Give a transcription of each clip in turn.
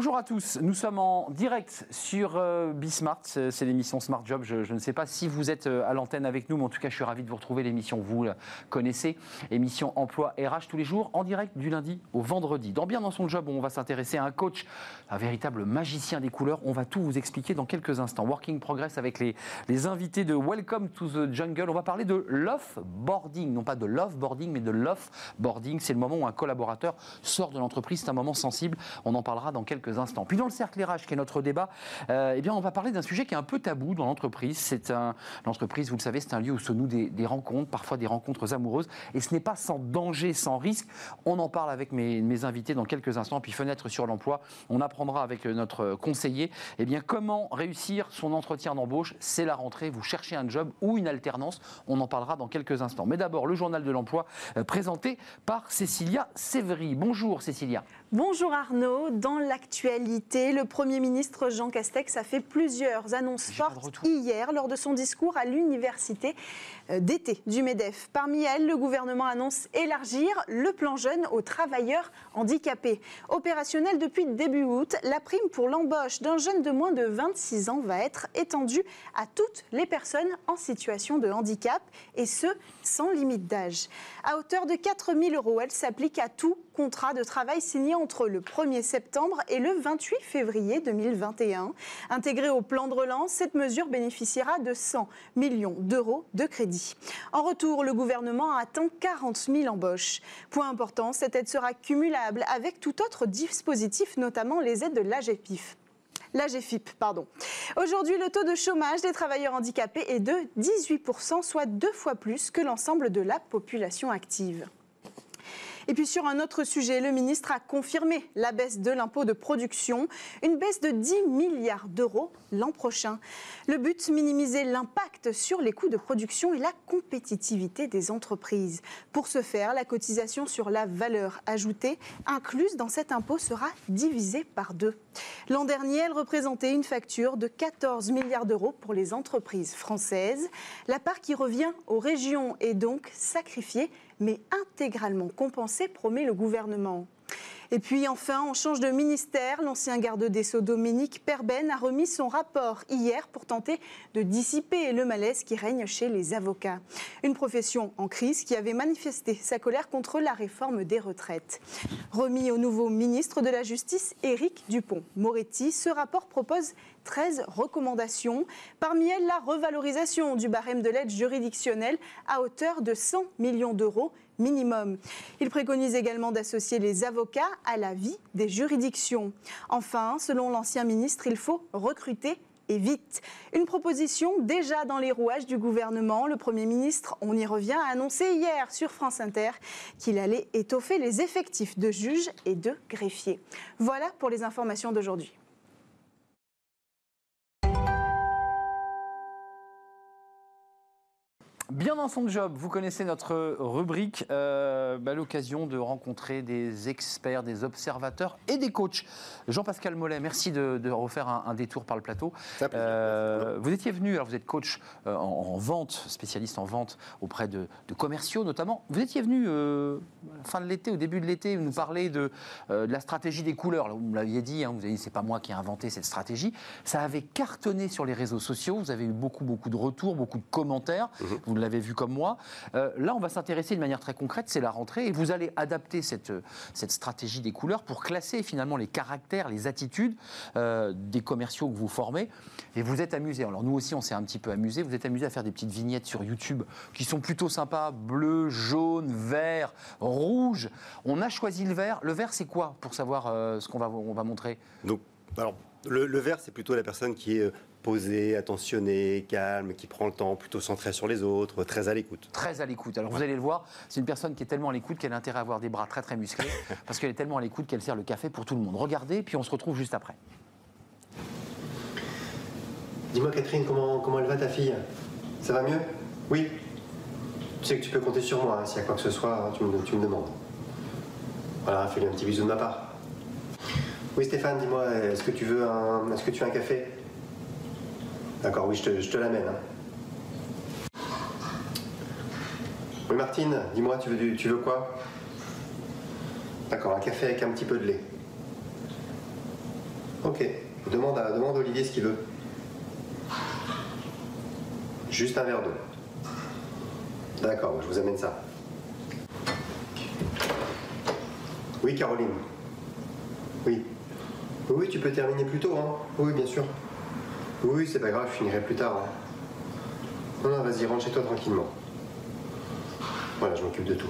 Bonjour à tous, nous sommes en direct sur euh, Bismart, c'est l'émission Smart Job. Je, ne sais pas si vous êtes euh, à l'antenne avec nous, mais en tout cas, je suis ravi de vous retrouver. L'émission, vous la connaissez, émission Emploi RH tous les jours, en direct du lundi au vendredi. Dans Bien dans son job, on va s'intéresser à un coach, un véritable magicien des couleurs. On va tout vous expliquer dans quelques instants. Working Progress avec les, les invités de Welcome to the Jungle. On va parler de l'off-boarding, non pas de love-boarding, mais de l'off-boarding. C'est le moment où un collaborateur sort de l'entreprise. C'est un moment sensible. On en parlera dans quelques Puis dans le cercle RH, qui est notre débat, euh, eh bien, on va parler d'un sujet qui est un peu tabou dans l'entreprise. C'est un, l'entreprise, vous le savez, c'est un lieu où se nouent des, rencontres, parfois des rencontres amoureuses, et ce n'est pas sans danger, sans risque. On en parle avec mes, invités dans quelques instants. Puis fenêtre sur l'emploi, on apprendra avec notre conseiller, eh bien, comment réussir son entretien d'embauche. C'est la rentrée. Vous cherchez un job ou une alternance. On en parlera dans quelques instants. Mais d'abord, le journal de l'emploi euh, présenté par Cécilia Sévry. Bonjour Cécilia. Bonjour Arnaud. Dans l'actualité, le Premier ministre Jean Castex a fait plusieurs annonces fortes hier lors de son discours à l'université d'été du MEDEF. Parmi elles, le gouvernement annonce élargir le plan jeune aux travailleurs handicapés. Opérationnel depuis début août, la prime pour l'embauche d'un jeune de moins de 26 ans va être étendue à toutes les personnes en situation de handicap et ce, sans limite d'âge. À hauteur de 4 000 euros, elle s'applique à tout contrat de travail signé entre le 1er septembre et le 28 février 2021. Intégrée au plan de relance, cette mesure bénéficiera de 100 millions d'euros de crédit. En retour, le gouvernement attend 40 000 embauches. Point important, cette aide sera cumulable avec tout autre dispositif, notamment les aides de l'AGFIP. Aujourd'hui, le taux de chômage des travailleurs handicapés est de 18%, soit deux fois plus que l'ensemble de la population active. Et puis sur un autre sujet, le ministre a confirmé la baisse de l'impôt de production, une baisse de 10 milliards d'euros l'an prochain. Le but, minimiser l'impact sur les coûts de production et la compétitivité des entreprises. Pour ce faire, la cotisation sur la valeur ajoutée incluse dans cet impôt sera divisée par deux. L'an dernier, elle représentait une facture de 14 milliards d'euros pour les entreprises françaises. La part qui revient aux régions est donc sacrifiée mais intégralement compensé, promet le gouvernement. Et puis enfin, on change de ministère. L'ancien garde des Sceaux Dominique Perben a remis son rapport hier pour tenter de dissiper le malaise qui règne chez les avocats. Une profession en crise qui avait manifesté sa colère contre la réforme des retraites. Remis au nouveau ministre de la Justice, Éric Dupont-Moretti, ce rapport propose 13 recommandations. Parmi elles, la revalorisation du barème de l'aide juridictionnelle à hauteur de 100 millions d'euros minimum. Il préconise également d'associer les avocats à la vie des juridictions. Enfin, selon l'ancien ministre, il faut recruter et vite. Une proposition déjà dans les rouages du gouvernement. Le Premier ministre, on y revient, a annoncé hier sur France Inter qu'il allait étoffer les effectifs de juges et de greffiers. Voilà pour les informations d'aujourd'hui. Bien dans son job, vous connaissez notre rubrique, euh, bah, l'occasion de rencontrer des experts, des observateurs et des coachs. Jean-Pascal Mollet, merci de, refaire un, détour par le plateau. Euh, vous étiez venu, alors vous êtes coach euh, en, vente, spécialiste en vente auprès de, commerciaux notamment. Vous étiez venu fin de l'été, au début de l'été, nous parler de, la stratégie des couleurs. vous me l'aviez dit, hein, vous avez dit c'est pas moi qui ai inventé cette stratégie. Ça avait cartonné sur les réseaux sociaux. Vous avez eu beaucoup beaucoup de retours, beaucoup de commentaires. Mhm l'avez vu comme moi. Euh, là, on va s'intéresser de manière très concrète, c'est la rentrée, et vous allez adapter cette, stratégie des couleurs pour classer finalement les caractères, les attitudes euh, des commerciaux que vous formez. Et vous êtes amusé. Alors nous aussi, on s'est un petit peu amusé. Vous êtes amusé à faire des petites vignettes sur YouTube qui sont plutôt sympas, bleu, jaune, vert, rouge. On a choisi le vert. Le vert, c'est quoi pour savoir euh, ce qu'on va, on va montrer? Donc, alors, le vert, c'est plutôt la personne qui est posé, attentionné, calme, qui prend le temps, plutôt centré sur les autres, très à l'écoute. Très à l'écoute. Alors vous allez le voir, c'est une personne qui est tellement à l'écoute qu'elle a intérêt à avoir des bras très très musclés, parce qu'elle est tellement à l'écoute qu'elle sert le café pour tout le monde. Regardez, puis on se retrouve juste après. Dis-moi Catherine, comment, comment elle va ta fille? Ça va mieux? Oui Tu sais que tu peux compter sur moi, hein, s'il y a quoi que ce soit, hein, tu, me, tu me demandes. Voilà, fais-lui un petit bisou de ma part. Oui Stéphane, dis-moi, est-ce que tu veux un, est-ce que tu veux un café? D'accord, oui, je te, l'amène. Hein. Oui, Martine, dis-moi, tu veux, tu veux quoi? D'accord, un café avec un petit peu de lait. Ok. Demande demande à Olivier ce qu'il veut. Juste un verre d'eau. D'accord, je vous amène ça. Oui, Caroline. Oui. Oui, tu peux terminer plus tôt, hein. Oui, bien sûr. Oui, c'est pas grave, je finirai plus tard. hein. Non, non, vas-y, rentre chez toi tranquillement. Voilà, je m'occupe de tout.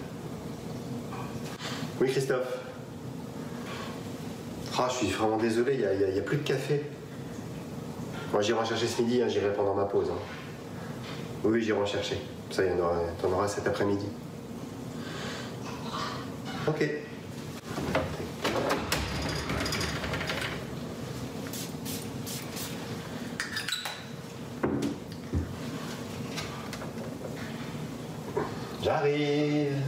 Oui, Christophe. Ah, je suis vraiment désolé, il n'y a, a- plus de café. Moi, j'irai en chercher ce midi, hein, j'irai pendant ma pause. hein. Oui, j'irai en chercher. Ça, il y en aura, t'en auras cet après-midi. Ok. J'arrive.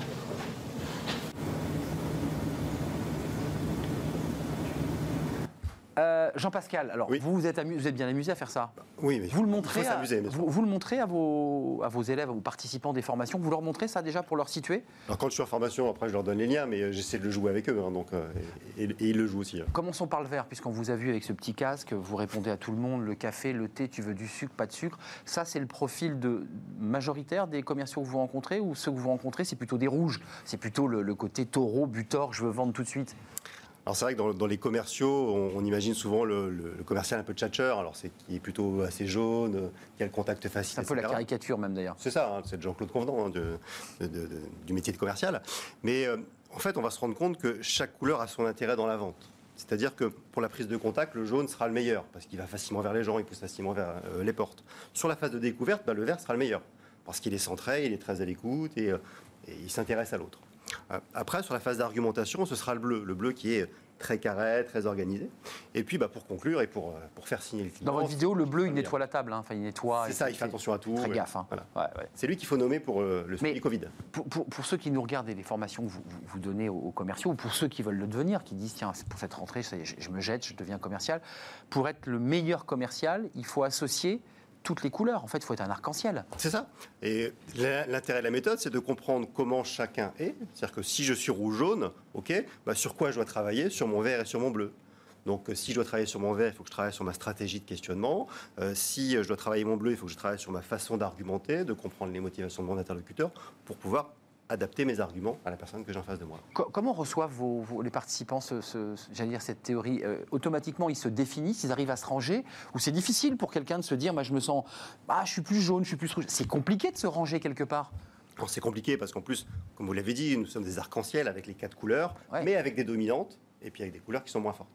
Euh, Jean-Pascal, alors Oui. vous vous êtes, amu- vous êtes bien amusé à faire ça Oui, mais Vous le montrez, à, vous, vous le montrez à vos, à vos élèves, à vos participants des formations Vous leur montrez ça déjà pour leur situer Alors quand je suis en formation, après je leur donne les liens, mais euh, j'essaie de le jouer avec eux, hein, donc, euh, et, et ils le jouent aussi. hein. Commençons par le verre, puisqu'on vous a vu avec ce petit casque, vous répondez à tout le monde, le café, le thé, tu veux du sucre, pas de sucre. Ça, c'est le profil de, majoritaire des commerciaux que vous rencontrez, ou ceux que vous rencontrez, c'est plutôt des rouges? C'est plutôt le, le côté taureau, butor, je veux vendre tout de suite? Alors c'est vrai que dans, dans les commerciaux, on, on imagine souvent le, le- le commercial un peu tchatcheur, alors c'est qui est plutôt assez jaune, qui a le contact facile. C'est un peu la etc. caricature même d'ailleurs. C'est ça, hein, c'est de Jean-Claude Convenant hein, de- de- du métier de commercial. Mais euh, en fait, on va se rendre compte que chaque couleur a son intérêt dans la vente. C'est-à-dire que pour la prise de contact, le jaune sera le meilleur, parce qu'il va facilement vers les gens, il pousse facilement vers euh, les portes. Sur la phase de découverte, bah, le vert sera le meilleur, parce qu'il est centré, il est très à l'écoute et, euh, et il s'intéresse à l'autre. Euh, Après, sur la phase d'argumentation, ce sera le bleu, le bleu qui est très carré, très organisé. Et puis, bah, pour conclure et pour, euh, pour faire signer le client... Dans votre vidéo, le bleu, il nettoie la table, hein. enfin il nettoie. C'est ça, il fait attention à tout. Très ouais. gaffe. hein. Voilà. Ouais, ouais. C'est lui qu'il faut nommer pour euh, le suivi Covid. Pour, pour- pour ceux qui nous regardent et les formations que vous, vous- vous donnez aux, aux commerciaux, ou pour ceux qui veulent le devenir, qui disent tiens, pour cette rentrée, je me jette, je deviens commercial. Pour être le meilleur commercial, il faut associer toutes les couleurs. En fait, il faut être un arc-en-ciel. C'est ça. Et l'intérêt de la méthode, c'est de comprendre comment chacun est. C'est-à-dire que si je suis rouge-jaune, ok, bah, sur quoi je dois travailler? Sur mon vert et sur mon bleu. Donc, euh, si je dois travailler sur mon vert, il faut que je travaille sur ma stratégie de questionnement. Euh, si euh, je dois travailler mon bleu, il faut que je travaille sur ma façon d'argumenter, de comprendre les motivations de mon interlocuteur pour pouvoir adapter mes arguments à la personne que j'ai en face de moi. Co- comment reçoivent vos- vos- les participants ce- ce- ce- j'allais dire, cette théorie Euh, Automatiquement, ils se définissent, ils arrivent à se ranger Ou c'est difficile pour quelqu'un de se dire moi, je me sens, ah, je suis plus jaune, je suis plus rouge C'est compliqué de se ranger quelque part. C'est compliqué parce qu'en plus, comme vous l'avez dit, nous sommes des arcs-en-ciel avec les quatre couleurs, Ouais. mais avec des dominantes et puis avec des couleurs qui sont moins fortes.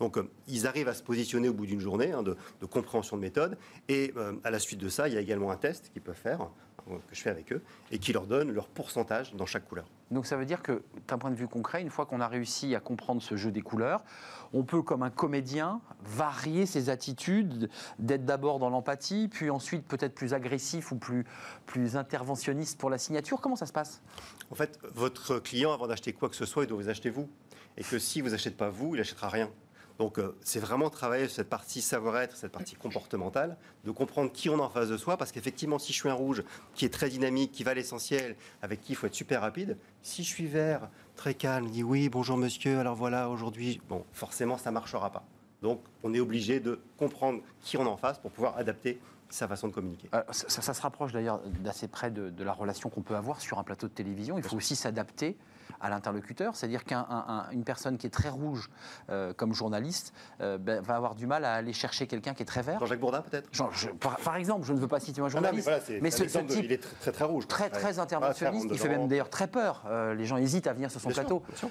Donc euh, ils arrivent à se positionner au bout d'une journée hein, de, de compréhension de méthode. Et euh, à la suite de ça, il y a également un test qu'ils peuvent faire, que je fais avec eux, et qui leur donne leur pourcentage dans chaque couleur. Donc ça veut dire que, d'un point de vue concret, une fois qu'on a réussi à comprendre ce jeu des couleurs, on peut, comme un comédien, varier ses attitudes, d'être d'abord dans l'empathie, puis ensuite peut-être plus agressif ou plus, plus interventionniste pour la signature. Comment ça se passe? En fait, votre client, avant d'acheter quoi que ce soit, il doit vous acheter vous. Et que si vous n'achetez pas vous, il n'achètera rien. Donc euh, c'est vraiment travailler cette partie savoir-être, cette partie comportementale, de comprendre qui on a en face de soi, parce qu'effectivement, si je suis un rouge qui est très dynamique, qui va à l'essentiel, avec qui il faut être super rapide, si je suis vert, très calme, dit oui, bonjour monsieur, alors voilà, aujourd'hui, bon, forcément, ça ne marchera pas. Donc on est obligé de comprendre qui on a en face pour pouvoir adapter sa façon de communiquer. Euh, ça, ça- ça se rapproche d'ailleurs d'assez près de, de la relation qu'on peut avoir sur un plateau de télévision. Il faut aussi s'adapter à l'interlocuteur, c'est-à-dire qu'une personne qui est très rouge euh, comme journaliste euh, ben, va avoir du mal à aller chercher quelqu'un qui est très vert. Jean-Jacques Bourdin, peut-être? Par, par exemple, je ne veux pas citer un Ah non, journaliste, voilà, c'est mais ce, ce exemple de- type il est très très, très rouge. très très interventionniste, il fait même d'ailleurs très peur. Les gens hésitent à venir sur son Bien plateau. sûr.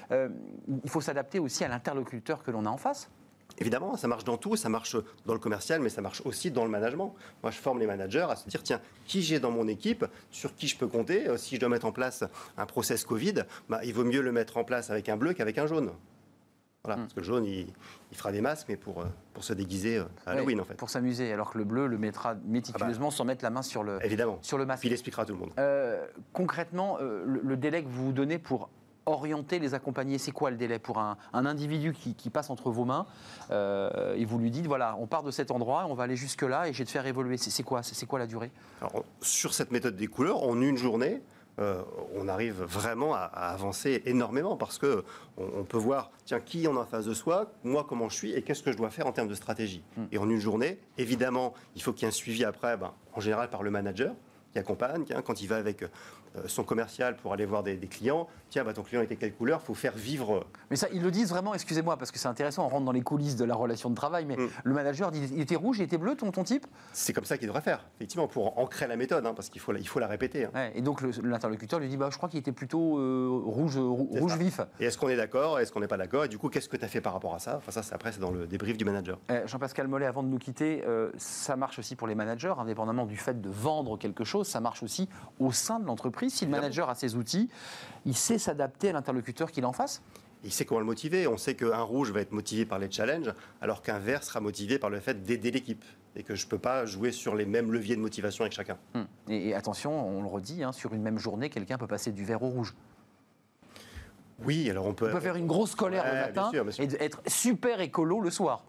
Il faut s'adapter aussi à l'interlocuteur que l'on a en face. Évidemment, ça marche dans tout, ça marche dans le commercial, mais ça marche aussi dans le management. Moi, je forme les managers à se dire, tiens, qui j'ai dans mon équipe, sur qui je peux compter. Euh, Si je dois mettre en place un process Covid, bah, il vaut mieux le mettre en place avec un bleu qu'avec un jaune. Voilà, parce que le jaune, il, il fera des masques, mais pour, euh, pour se déguiser euh, à Halloween, Ouais, en fait. Pour s'amuser, alors que le bleu le mettra méticuleusement sans mettre la main sur le, Évidemment. sur le masque. Puis il expliquera à tout le monde. Euh, concrètement, euh, le, le délai que vous vous donnez pour orienter, les accompagner, c'est quoi le délai pour un, un individu qui, qui passe entre vos mains euh, et vous lui dites voilà, on part de cet endroit, on va aller jusque là et je vais te faire évoluer. C'est quoi, c'est quoi la durée? Alors, sur cette méthode des couleurs, en une journée, euh, on arrive vraiment à, avancer énormément parce que on, peut voir, tiens, qui on a en face de soi, moi comment je suis et qu'est-ce que je dois faire en termes de stratégie. Hmm. Et en une journée, évidemment, il faut qu'il y ait un suivi après, ben, en général par le manager qui accompagne, quand il va avec euh, son commercial pour aller voir des, clients. Tiens, bah, ton client était quelle couleur Il faut faire vivre. Mais ça, ils le disent vraiment, excusez-moi, parce que c'est intéressant, on rentre dans les coulisses de la relation de travail, mais mm. le manager dit il était rouge, il était bleu, ton, ton type? C'est comme ça qu'il devrait faire, effectivement, pour ancrer la méthode, hein, parce qu'il faut, il faut la répéter. Hein. et donc l'interlocuteur lui dit bah, je crois qu'il était plutôt euh, rouge, rouge vif. Et est-ce qu'on est d'accord Est-ce qu'on n'est pas d'accord Et du coup, qu'est-ce que tu as fait par rapport à ça? Enfin, ça, après, c'est dans le débrief du manager. Eh, Jean-Pascal Mollet, avant de nous quitter, euh, ça marche aussi pour les managers, indépendamment du fait de vendre quelque chose, ça marche aussi au sein de l'entreprise. Si le manager a outils, il sait s'adapter à l'interlocuteur qu'il en face il sait comment le motiver. On sait qu'un rouge va être motivé par les challenges, alors qu'un vert sera motivé par le fait d'aider l'équipe. Et que je ne peux pas jouer sur les mêmes leviers de motivation avec chacun. Hmm. Et, attention, on le redit, hein, sur une même journée, quelqu'un peut passer du vert au rouge. Oui, alors on peut. On peut faire une grosse colère le matin et être super écolo le soir.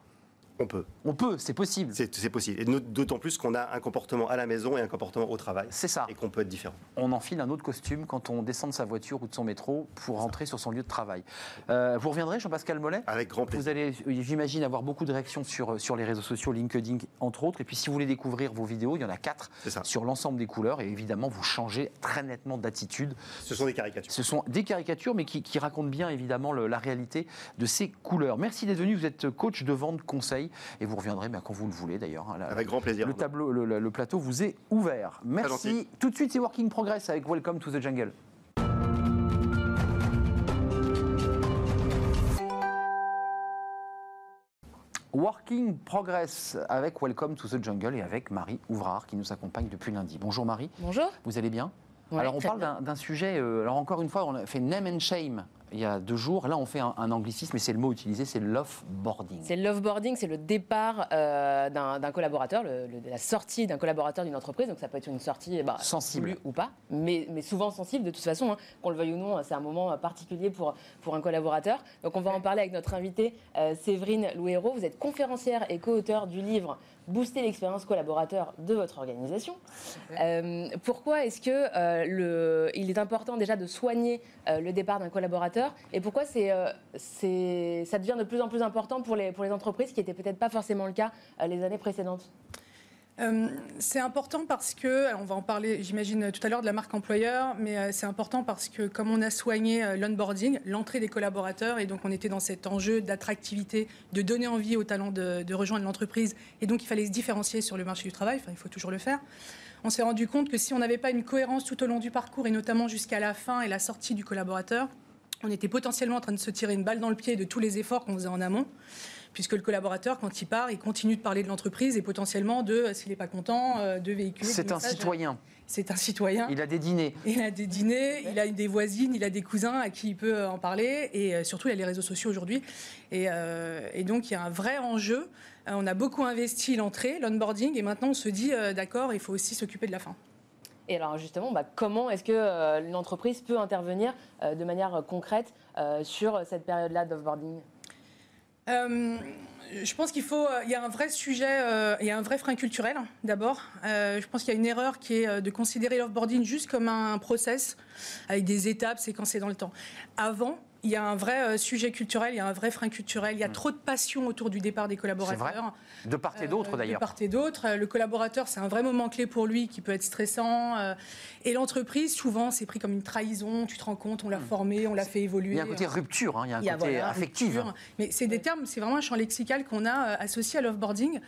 On peut. On peut, c'est possible. C'est possible. Et d'autant plus qu'on a un comportement à la maison et un comportement au travail. C'est ça. Et qu'on peut être différent. On enfile un autre costume quand on descend de sa voiture ou de son métro pour rentrer sur son lieu de travail. Euh, vous reviendrez, Jean-Pascal Mollet? Avec grand plaisir. Vous allez, j'imagine, avoir beaucoup de réactions sur, sur les réseaux sociaux, LinkedIn, entre autres. Et puis, si vous voulez découvrir vos vidéos, il y en a quatre sur l'ensemble des couleurs. Et évidemment, vous changez très nettement d'attitude. Ce sont des caricatures. Ce sont des caricatures, mais qui, racontent bien, évidemment, la réalité de ces couleurs. Merci d'être venu. Vous êtes coach de vente conseil et vous reviendrez quand vous le voulez d'ailleurs. Hein, avec grand plaisir. Le, tableau, le, plateau vous est ouvert. Merci. Tout de suite, c'est Working Progress avec Welcome to the Jungle. Working Progress avec Welcome to the Jungle et avec Marie Ouvrard qui nous accompagne depuis lundi. Bonjour Marie. Bonjour. Vous allez bien? Alors on parle d'un sujet, euh, alors encore une fois, on a fait name and shame il y a deux jours. Là, on fait un, anglicisme, mais c'est le mot utilisé, c'est l'offboarding. C'est l'offboarding, c'est le départ euh, d'un collaborateur, la sortie d'un collaborateur d'une entreprise. Donc ça peut être une sortie bah, sensible ou pas, mais, mais, souvent sensible de toute façon. Hein. qu'on le veuille ou non, c'est un moment particulier pour, pour un collaborateur. Donc on va en parler avec notre invitée euh, Séverine Louéro. Vous êtes conférencière et co-auteur du livre booster l'expérience collaborateur de votre organisation. Euh, pourquoi est-ce que euh, le, il est important déjà de soigner euh, le départ d'un collaborateur et pourquoi c'est, c'est, ça devient de plus en plus important pour les, pour les entreprises, qui n'était peut-être pas forcément le cas les années précédentes? Euh, c'est important parce que, on va en parler, j'imagine, tout à l'heure de la marque employeur, mais euh, c'est important parce que comme on a soigné euh, l'onboarding, l'entrée des collaborateurs, et donc on était dans cet enjeu d'attractivité, de donner envie aux talents de, rejoindre l'entreprise, et donc il fallait se différencier sur le marché du travail, enfin il faut toujours le faire. On s'est rendu compte que si on n'avait pas une cohérence tout au long du parcours, et notamment jusqu'à la fin et la sortie du collaborateur, on était potentiellement en train de se tirer une balle dans le pied de tous les efforts qu'on faisait en amont puisque le collaborateur, quand il part, il continue de parler de l'entreprise et potentiellement de, euh, s'il n'est pas content, euh, de véhiculer. C'est un citoyen. C'est un citoyen. Il a des dîners. Il a des dîners, il a des voisines, il a des cousins à qui il peut euh, en parler. Et surtout, il a les réseaux sociaux aujourd'hui. Et, donc, il y a un vrai enjeu. On a beaucoup investi l'entrée, l'onboarding, et maintenant on se dit, d'accord, il faut aussi s'occuper de la fin. Et alors justement, bah, comment est-ce que l'entreprise peut intervenir de manière concrète sur cette période-là d'offboarding euh, je pense qu'il faut, il y a un vrai sujet, euh, il y a un vrai frein culturel d'abord. Euh, je pense qu'il y a une erreur qui est de considérer l'offboarding juste comme un process avec des étapes séquencées dans le temps. Avant, il y a un vrai euh, sujet culturel, il y a un vrai frein culturel, il y a mm. trop de passion autour du départ des collaborateurs. De part et d'autre d'ailleurs. De part et d'autre. Le collaborateur, c'est un vrai moment clé pour lui qui peut être stressant. Euh, et l'entreprise, souvent, c'est pris comme une trahison. Tu te rends compte, on l'a mm. formé, on l'a fait évoluer. Il y a un côté rupture, hein, il y a un côté affectif. Mais c'est des termes, c'est vraiment un champ lexical qu'on a euh, associé à l'offboarding.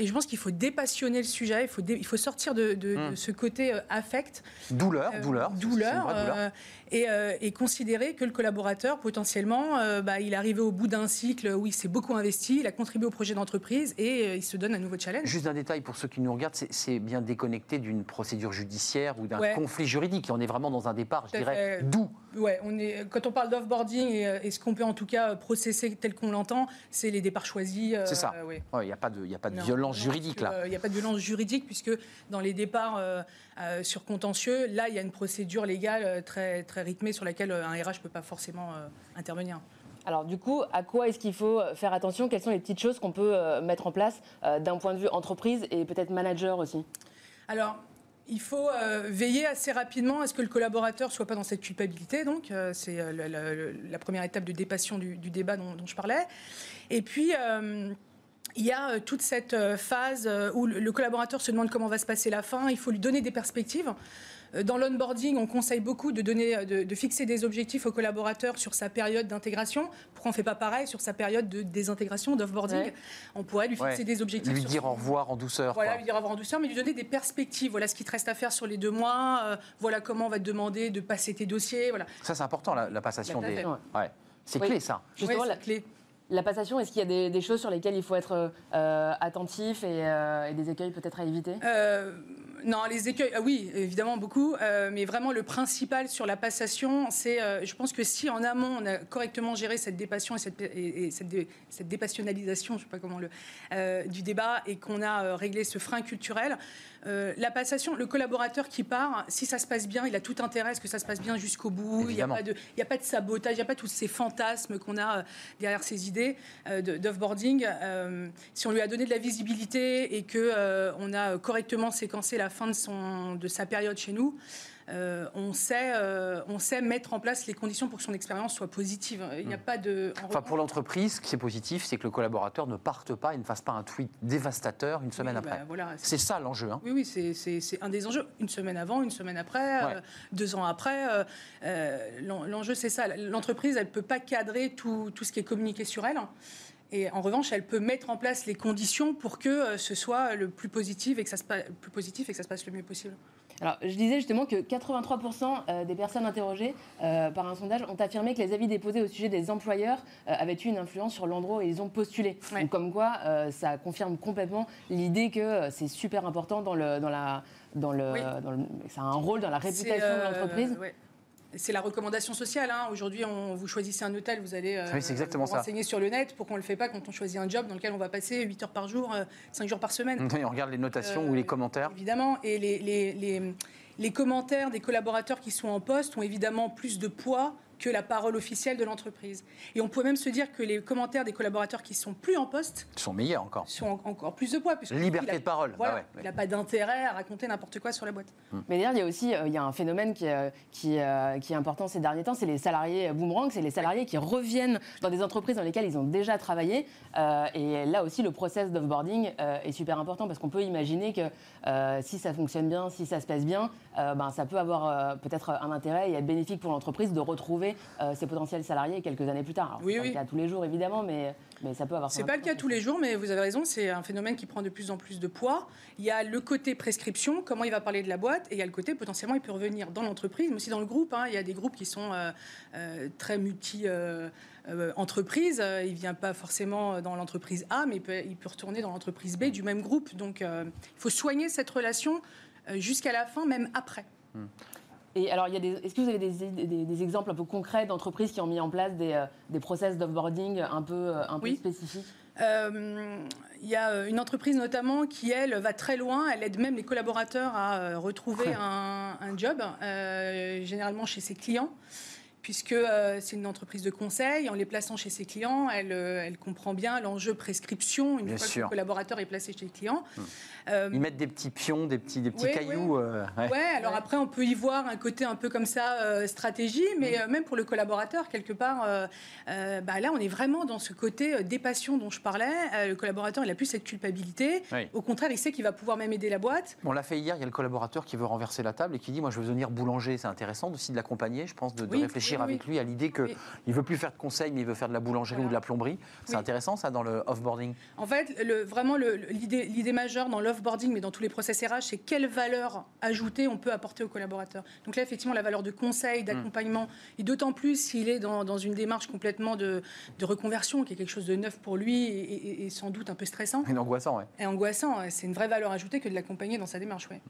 Et je pense qu'il faut dépassionner le sujet, il faut, il faut sortir de, mm. ce côté affect. Douleur, douleur. Douleur. Et, et, considérer que le collaborateur potentiellement, euh, bah, il est arrivé au bout d'un cycle où il s'est beaucoup investi, il a contribué au projet d'entreprise et euh, il se donne un nouveau challenge. Juste un détail pour ceux qui nous regardent, c'est bien déconnecté d'une procédure judiciaire ou d'un conflit juridique. On est vraiment dans un départ, je dirais, doux. Ouais, on est, quand on parle d'offboarding et, euh, et, ce qu'on peut en tout cas processer tel qu'on l'entend, c'est les départs choisis. c'est ça. Il n'y a pas de, y a pas de violence juridique là. Il n'y a pas de violence juridique puisque dans les départs sur contentieux, là, il y a une procédure légale très, très rythmée sur laquelle un RH ne peut pas forcément intervenir. Alors du coup, à quoi est-ce qu'il faut faire attention? Quelles sont les petites choses qu'on peut euh, mettre en place euh, d'un point de vue entreprise et peut-être manager aussi? Alors, il faut euh, veiller assez rapidement à ce que le collaborateur soit pas dans cette culpabilité. Donc, euh, c'est euh, la, première étape de dépassion du, débat dont, je parlais. Et puis, il y a toute cette phase où le collaborateur se demande comment va se passer la fin. Il faut lui donner des perspectives. Euh, Dans l'onboarding, on conseille beaucoup de, donner, euh, de, de fixer des objectifs au collaborateur sur sa période d'intégration. Pourquoi on ne fait pas pareil sur sa période de désintégration, d'offboarding Ouais. On pourrait lui fixer Ouais. des objectifs. Lui sur dire son- au revoir en douceur. voilà, quoi. lui dire avoir en douceur, mais lui donner des perspectives. Voilà ce qui te reste à faire sur les deux mois. euh, voilà comment on va te demander de passer tes dossiers. Voilà. Ça, c'est important, la, la passation des. Ouais. C'est Oui. clé, ça. Justement, la, c'est clé. La passation, est-ce qu'il y a des, des choses sur lesquelles il faut être euh, attentif et, euh, et des écueils peut-être à éviter? Euh, non, les écueils, oui, évidemment beaucoup, euh, mais vraiment le principal sur la passation, c'est, euh, je pense que si en amont on a correctement géré cette dépassion et cette, et- et cette, dé- cette dépassionnalisation, je sais pas comment le, euh, du débat, et qu'on a euh, réglé ce frein culturel, euh, la passation, le collaborateur qui part, si ça se passe bien, il a tout intérêt à ce que ça se passe bien jusqu'au bout. Il n'y a, Évidemment. pas de- il y a pas de sabotage, il n'y a pas tous ces fantasmes qu'on a euh, derrière ces idées euh, d'offboarding. Euh, si on lui a donné de la visibilité et que euh, on a correctement séquencé la fin de sa période chez nous, euh, on, sait, euh, on sait mettre en place les conditions pour que son expérience soit positive. Il n'y a pas de. en Enfin, pour l'entreprise, ce qui est positif, c'est que le collaborateur ne parte pas et ne fasse pas un tweet dévastateur une semaine Oui, bah, après. voilà, C'est ça l'enjeu. hein. Oui, oui, c'est- un des enjeux. Une semaine avant, une semaine après, Ouais. euh, deux ans après. l'en- L'enjeu, c'est ça. L'entreprise, elle ne peut pas cadrer tout, tout ce qui est communiqué sur elle. Et en revanche, elle peut mettre en place les conditions pour que ce soit le plus positif et que ça se passe, le plus positif et que ça se passe le mieux possible. Alors, je disais justement que 83% euh, des personnes interrogées euh, par un sondage ont affirmé que les avis déposés au sujet des employeurs euh, avaient eu une influence sur l'endroit où ils ont postulé. Ouais. Donc, comme quoi, euh, ça confirme complètement l'idée que c'est super important dans le, dans la, dans le, Oui. dans le- ça a un rôle dans la réputation de l'entreprise. ouais. C'est la recommandation sociale. hein. Aujourd'hui, on, vous choisissez un hôtel, vous allez euh, Oui, c'est exactement vous ça. renseigner sur le net. Pourquoi on ne le fait pas quand on choisit un job dans lequel on va passer 8 heures par jour, 5 jours par semaine Et on regarde les notations Euh, ou les commentaires. Évidemment, et les, les, les, les commentaires des collaborateurs qui sont en poste ont évidemment plus de poids que la parole officielle de l'entreprise. Et on peut même se dire que les commentaires des collaborateurs qui sont plus en poste Ils sont meilleurs encore. sont en- encore plus de poids. puisque Liberté a- de parole. Voilà, Bah ouais, ouais. Il n'a pas d'intérêt à raconter n'importe quoi sur la boîte. Mais d'ailleurs, il y a aussi euh, il y a un phénomène qui, euh, qui, euh, qui est important ces derniers temps, c'est les salariés boomerang, c'est les salariés qui reviennent dans des entreprises dans lesquelles ils ont déjà travaillé. Euh, et là aussi, le process d'offboarding euh, est super important parce qu'on peut imaginer que euh, si ça fonctionne bien, si ça se passe bien, euh, ben, ça peut avoir euh, peut-être un intérêt et être bénéfique pour l'entreprise de retrouver euh, ses potentiels salariés quelques années plus tard. Alors, Oui, c'est pas oui. le cas tous les jours, évidemment, mais, mais ça peut avoir C'est pas le cas tous les jours, mais vous avez raison, c'est un phénomène qui prend de plus en plus de poids. Il y a le côté prescription, comment il va parler de la boîte, et il y a le côté potentiellement il peut revenir dans l'entreprise, mais aussi dans le groupe. hein. Il y a des groupes qui sont euh, euh, très multi. euh, euh, entreprise, Euh, il vient pas forcément dans l'entreprise A, mais il peut, il peut retourner dans l'entreprise B du même groupe. Donc, euh, il faut soigner cette relation euh, jusqu'à la fin, même après. Et alors, il y a des, est-ce que vous avez des, des- des exemples un peu concrets d'entreprises qui ont mis en place des, euh, des process d'offboarding un peu, euh, un peu Oui. spécifiques? Euh, Il y a une entreprise notamment qui, elle, va très loin. Elle aide même les collaborateurs à retrouver un, un job, euh, généralement chez ses clients, puisque euh, c'est une entreprise de conseil. En les plaçant chez ses clients, elle, elle comprend bien l'enjeu prescription une Bien fois que le collaborateur est placé chez le client. Euh, Ils mettent des petits pions, des petits, des petits Oui, cailloux. euh, ouais. Ouais, alors Ouais. après, on peut y voir un côté un peu comme ça, euh, stratégie, mais euh, même pour le collaborateur, quelque part, euh, euh, bah là, on est vraiment dans ce côté euh, dépassion dont je parlais. Euh, le collaborateur, il a plus cette culpabilité. Oui. Au contraire, il sait qu'il va pouvoir même aider la boîte. On l'a fait hier, il y a le collaborateur qui veut renverser la table et qui dit Moi, je veux devenir boulanger. C'est intéressant aussi de l'accompagner, je pense, de, de Oui, réfléchir oui, oui. avec lui à l'idée qu'il Oui. ne veut plus faire de conseil, mais il veut faire de la boulangerie Voilà. ou de la plomberie. C'est Oui. intéressant, ça, dans le offboarding. En fait, le, vraiment, l'idée majeure dans l'offboarding, mais dans tous les process RH, c'est quelle valeur ajoutée on peut apporter au collaborateur. Donc là, effectivement, la valeur de conseil, Mm. d'accompagnement, et d'autant plus s'il est dans, dans une démarche complètement de, de reconversion, qui est quelque chose de neuf pour lui et, et- et sans doute un peu stressant. C'est angoissant, ouais. Et angoissant, c'est une vraie valeur ajoutée que de l'accompagner dans sa démarche. Ouais.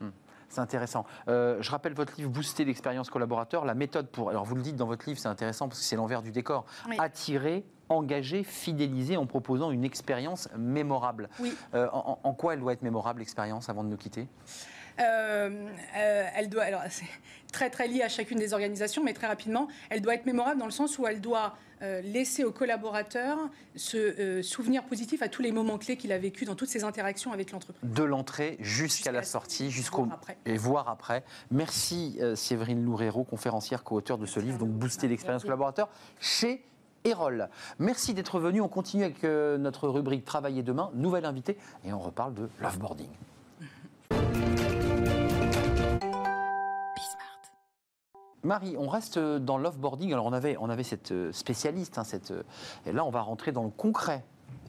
C'est intéressant. Euh, je rappelle votre livre Booster l'expérience collaborateur, la méthode pour. Alors vous le dites dans votre livre, c'est intéressant parce que c'est l'envers du décor. Oui. Attirer, engager, fidéliser en proposant une expérience mémorable. Oui. Euh, en, en quoi elle doit être mémorable l'expérience avant de nous quitter? Euh, euh, elle doit, alors c'est très très lié à chacune des organisations, mais très rapidement, elle doit être mémorable dans le sens où elle doit euh, laisser aux collaborateurs ce souvenir positif à tous les moments clés qu'il a vécu dans toutes ses interactions avec l'entreprise. De l'entrée jusqu'à la sortie, jusqu'au et voir après. Merci Séverine Loureiro, conférencière co-auteur de ce livre, donc booster l'expérience collaborateur chez Merci d'être venu. On continue avec notre rubrique Travailler demain, nouvelle invitée, et on reparle de l'offboarding. Marie, on reste dans l'offboarding. Alors, on avait, on avait cette euh, spécialiste, hein, euh, et là, on va rentrer dans le concret.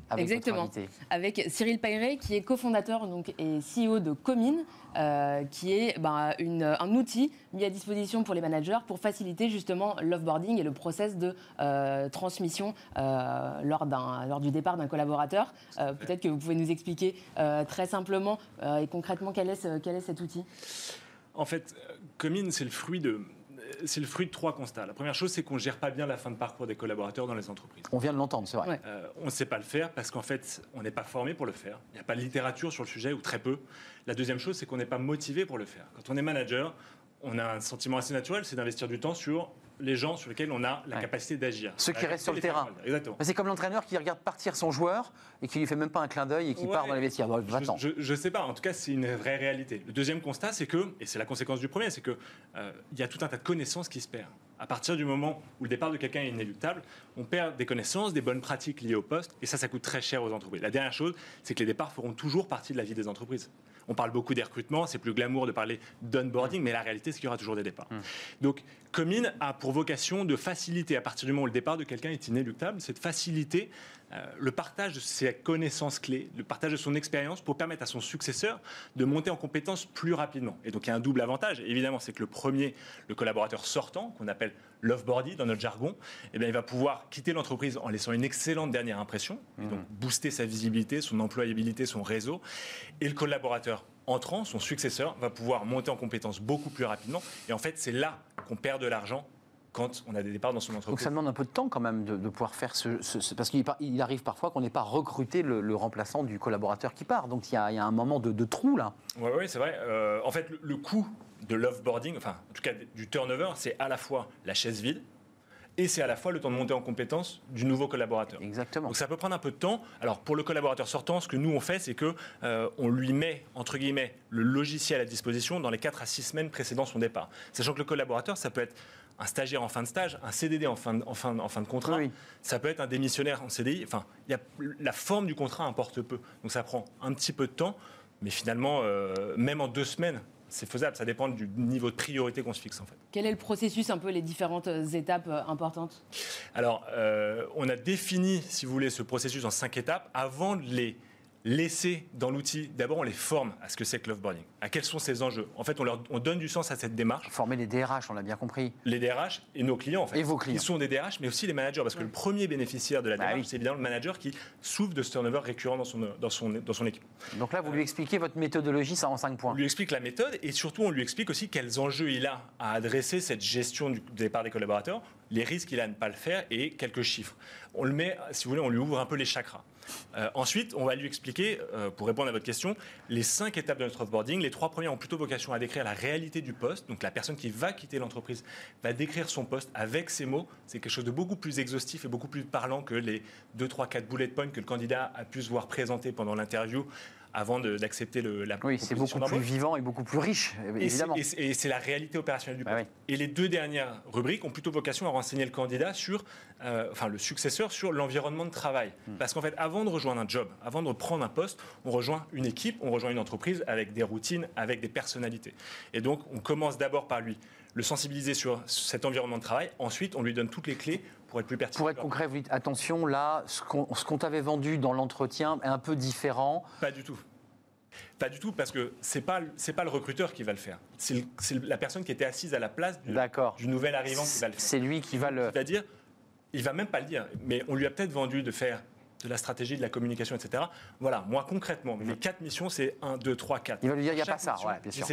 Avec Exactement. Avec Cyril Payret, qui est cofondateur donc, et CEO de Comine, euh, qui est ben, un outil mis à disposition pour les managers pour faciliter justement l'offboarding et le process de transmission lors, lors du départ d'un collaborateur. Peut-être que vous pouvez nous expliquer très simplement et concrètement quel est, quel est cet outil? En fait, Comine, c'est le fruit de, c'est le fruit de trois constats. La première chose, c'est qu'on ne gère pas bien la fin de parcours des collaborateurs dans les entreprises. On vient de l'entendre, c'est vrai. Euh, on ne sait pas le faire parce qu'en fait, on n'est pas formé pour le faire. Il n'y a pas de littérature sur le sujet ou très peu. La deuxième chose, c'est qu'on n'est pas motivé pour le faire. Quand on est manager, on a un sentiment assez naturel, c'est d'investir du temps sur les gens sur lesquels on a la capacité d'agir. Ceux qui restent sur le terrain. Exactement. C'est comme l'entraîneur qui regarde partir son joueur et qui lui fait même pas un clin d'œil et qui part dans les vestiaires. je, ne sais pas. En tout cas, c'est une vraie réalité. Le deuxième constat, c'est que, et c'est la conséquence du premier, c'est que euh, y a tout un tas de connaissances qui se perdent. À partir du moment où le départ de quelqu'un est inéluctable, on perd des connaissances, des bonnes pratiques liées au poste, et ça, ça coûte très cher aux entreprises. La dernière chose, c'est que les départs feront toujours partie de la vie des entreprises. On parle beaucoup des recrutements, c'est plus glamour de parler d'onboarding, mais la réalité, c'est qu'il y aura toujours des départs. Mmh. Donc, Comine a pour vocation de faciliter, à partir du moment où le départ de quelqu'un est inéluctable, c'est de faciliter le partage de ses connaissances clés, le partage de son expérience pour permettre à son successeur de monter en compétences plus rapidement. Et donc il y a un double avantage. Évidemment, c'est que le premier, le collaborateur sortant, qu'on appelle l'offboardy dans notre jargon, eh bien, il va pouvoir quitter l'entreprise en laissant une excellente dernière impression, et donc mmh. booster sa visibilité, son employabilité, son réseau. Et le collaborateur entrant, son successeur, va pouvoir monter en compétences beaucoup plus rapidement. Et en fait, c'est là qu'on perd de l'argent quand on a des départs dans son entreprise. Donc ça demande un peu de temps quand même de, pouvoir faire ce... parce qu'il arrive parfois qu'on n'ait pas recruté le, remplaçant du collaborateur qui part. Donc il y a, un moment de, trou là. Oui, oui c'est vrai. Euh, en fait, le, coût de l'offboarding, enfin en tout cas du turnover, c'est à la fois la chaise vide, et c'est à la fois le temps de monter en compétence du nouveau collaborateur. Exactement. Donc ça peut prendre un peu de temps. Alors pour le collaborateur sortant, ce que nous on fait, c'est que euh, on lui met entre guillemets le logiciel à disposition dans les 4 à 6 semaines précédant son départ. Sachant que le collaborateur, ça peut être un stagiaire en fin de stage, un CDD en fin de, en fin, en fin de contrat, ça peut être un démissionnaire en CDI. Enfin, y a, la forme du contrat importe peu. Donc ça prend un petit peu de temps, mais finalement, euh, même en deux semaines, c'est faisable. Ça dépend du niveau de priorité qu'on se fixe en fait. Quel est le processus, un peu les différentes euh, étapes euh, importantes? Alors, on a défini, si vous voulez, ce processus en cinq étapes avant de les laisser dans l'outil, d'abord on les forme à ce que c'est que l'offboarding, à quels sont ces enjeux? En fait, on, leur, on donne du sens à cette démarche. Former les DRH, on l'a bien compris. Les DRH et nos clients, en fait. Et vos clients. Ils sont des DRH, mais aussi les managers, parce que le premier bénéficiaire de la bah démarche, c'est évidemment le manager qui souffre de ce turnover récurrent dans son, dans son, dans son équipe. Donc là, vous lui expliquez votre méthodologie, ça en cinq points. On lui explique la méthode et surtout, on lui explique aussi quels enjeux il a à adresser cette gestion du départ des collaborateurs, les risques qu'il a à ne pas le faire et quelques chiffres. On le met, si vous voulez, on lui ouvre un peu les chakras. Euh, ensuite, on va lui expliquer, euh, pour répondre à votre question, les cinq étapes de notre offboarding. Les trois premières ont plutôt vocation à décrire la réalité du poste. Donc la personne qui va quitter l'entreprise va décrire son poste avec ses mots. C'est quelque chose de beaucoup plus exhaustif et beaucoup plus parlant que les deux, trois, quatre bullet points que le candidat a pu se voir présenter pendant l'interview avant d'accepter la Oui, c'est beaucoup plus vivant et beaucoup plus riche, évidemment. Et c'est la réalité opérationnelle du bah poste. Et les deux dernières rubriques ont plutôt vocation à renseigner le candidat sur, euh, enfin le successeur sur l'environnement de travail. Hmm. Parce qu'en fait, avant de rejoindre un job, avant de prendre un poste, on rejoint une équipe, on rejoint une entreprise avec des routines, avec des personnalités. Et donc, on commence d'abord par lui le sensibiliser sur cet environnement de travail. Ensuite, on lui donne toutes les clés pour être plus pertinent. Pour être concret, vous dites attention, là, ce qu'on t'avait vendu dans l'entretien est un peu différent. Pas du tout. Pas du tout, parce que c'est pas pas le recruteur qui va le faire. C'est la personne qui était assise à la place du, du nouvel arrivant qui va le faire. C'est lui qui va le. Il va dire, il va même pas le dire, mais on lui a peut-être vendu de faire de la stratégie, de la communication, etc. Voilà, moi concrètement, mes quatre missions, c'est 1, 2, 3, 4. Il va lui dire, il n'y a pas ça, ouais, bien sûr.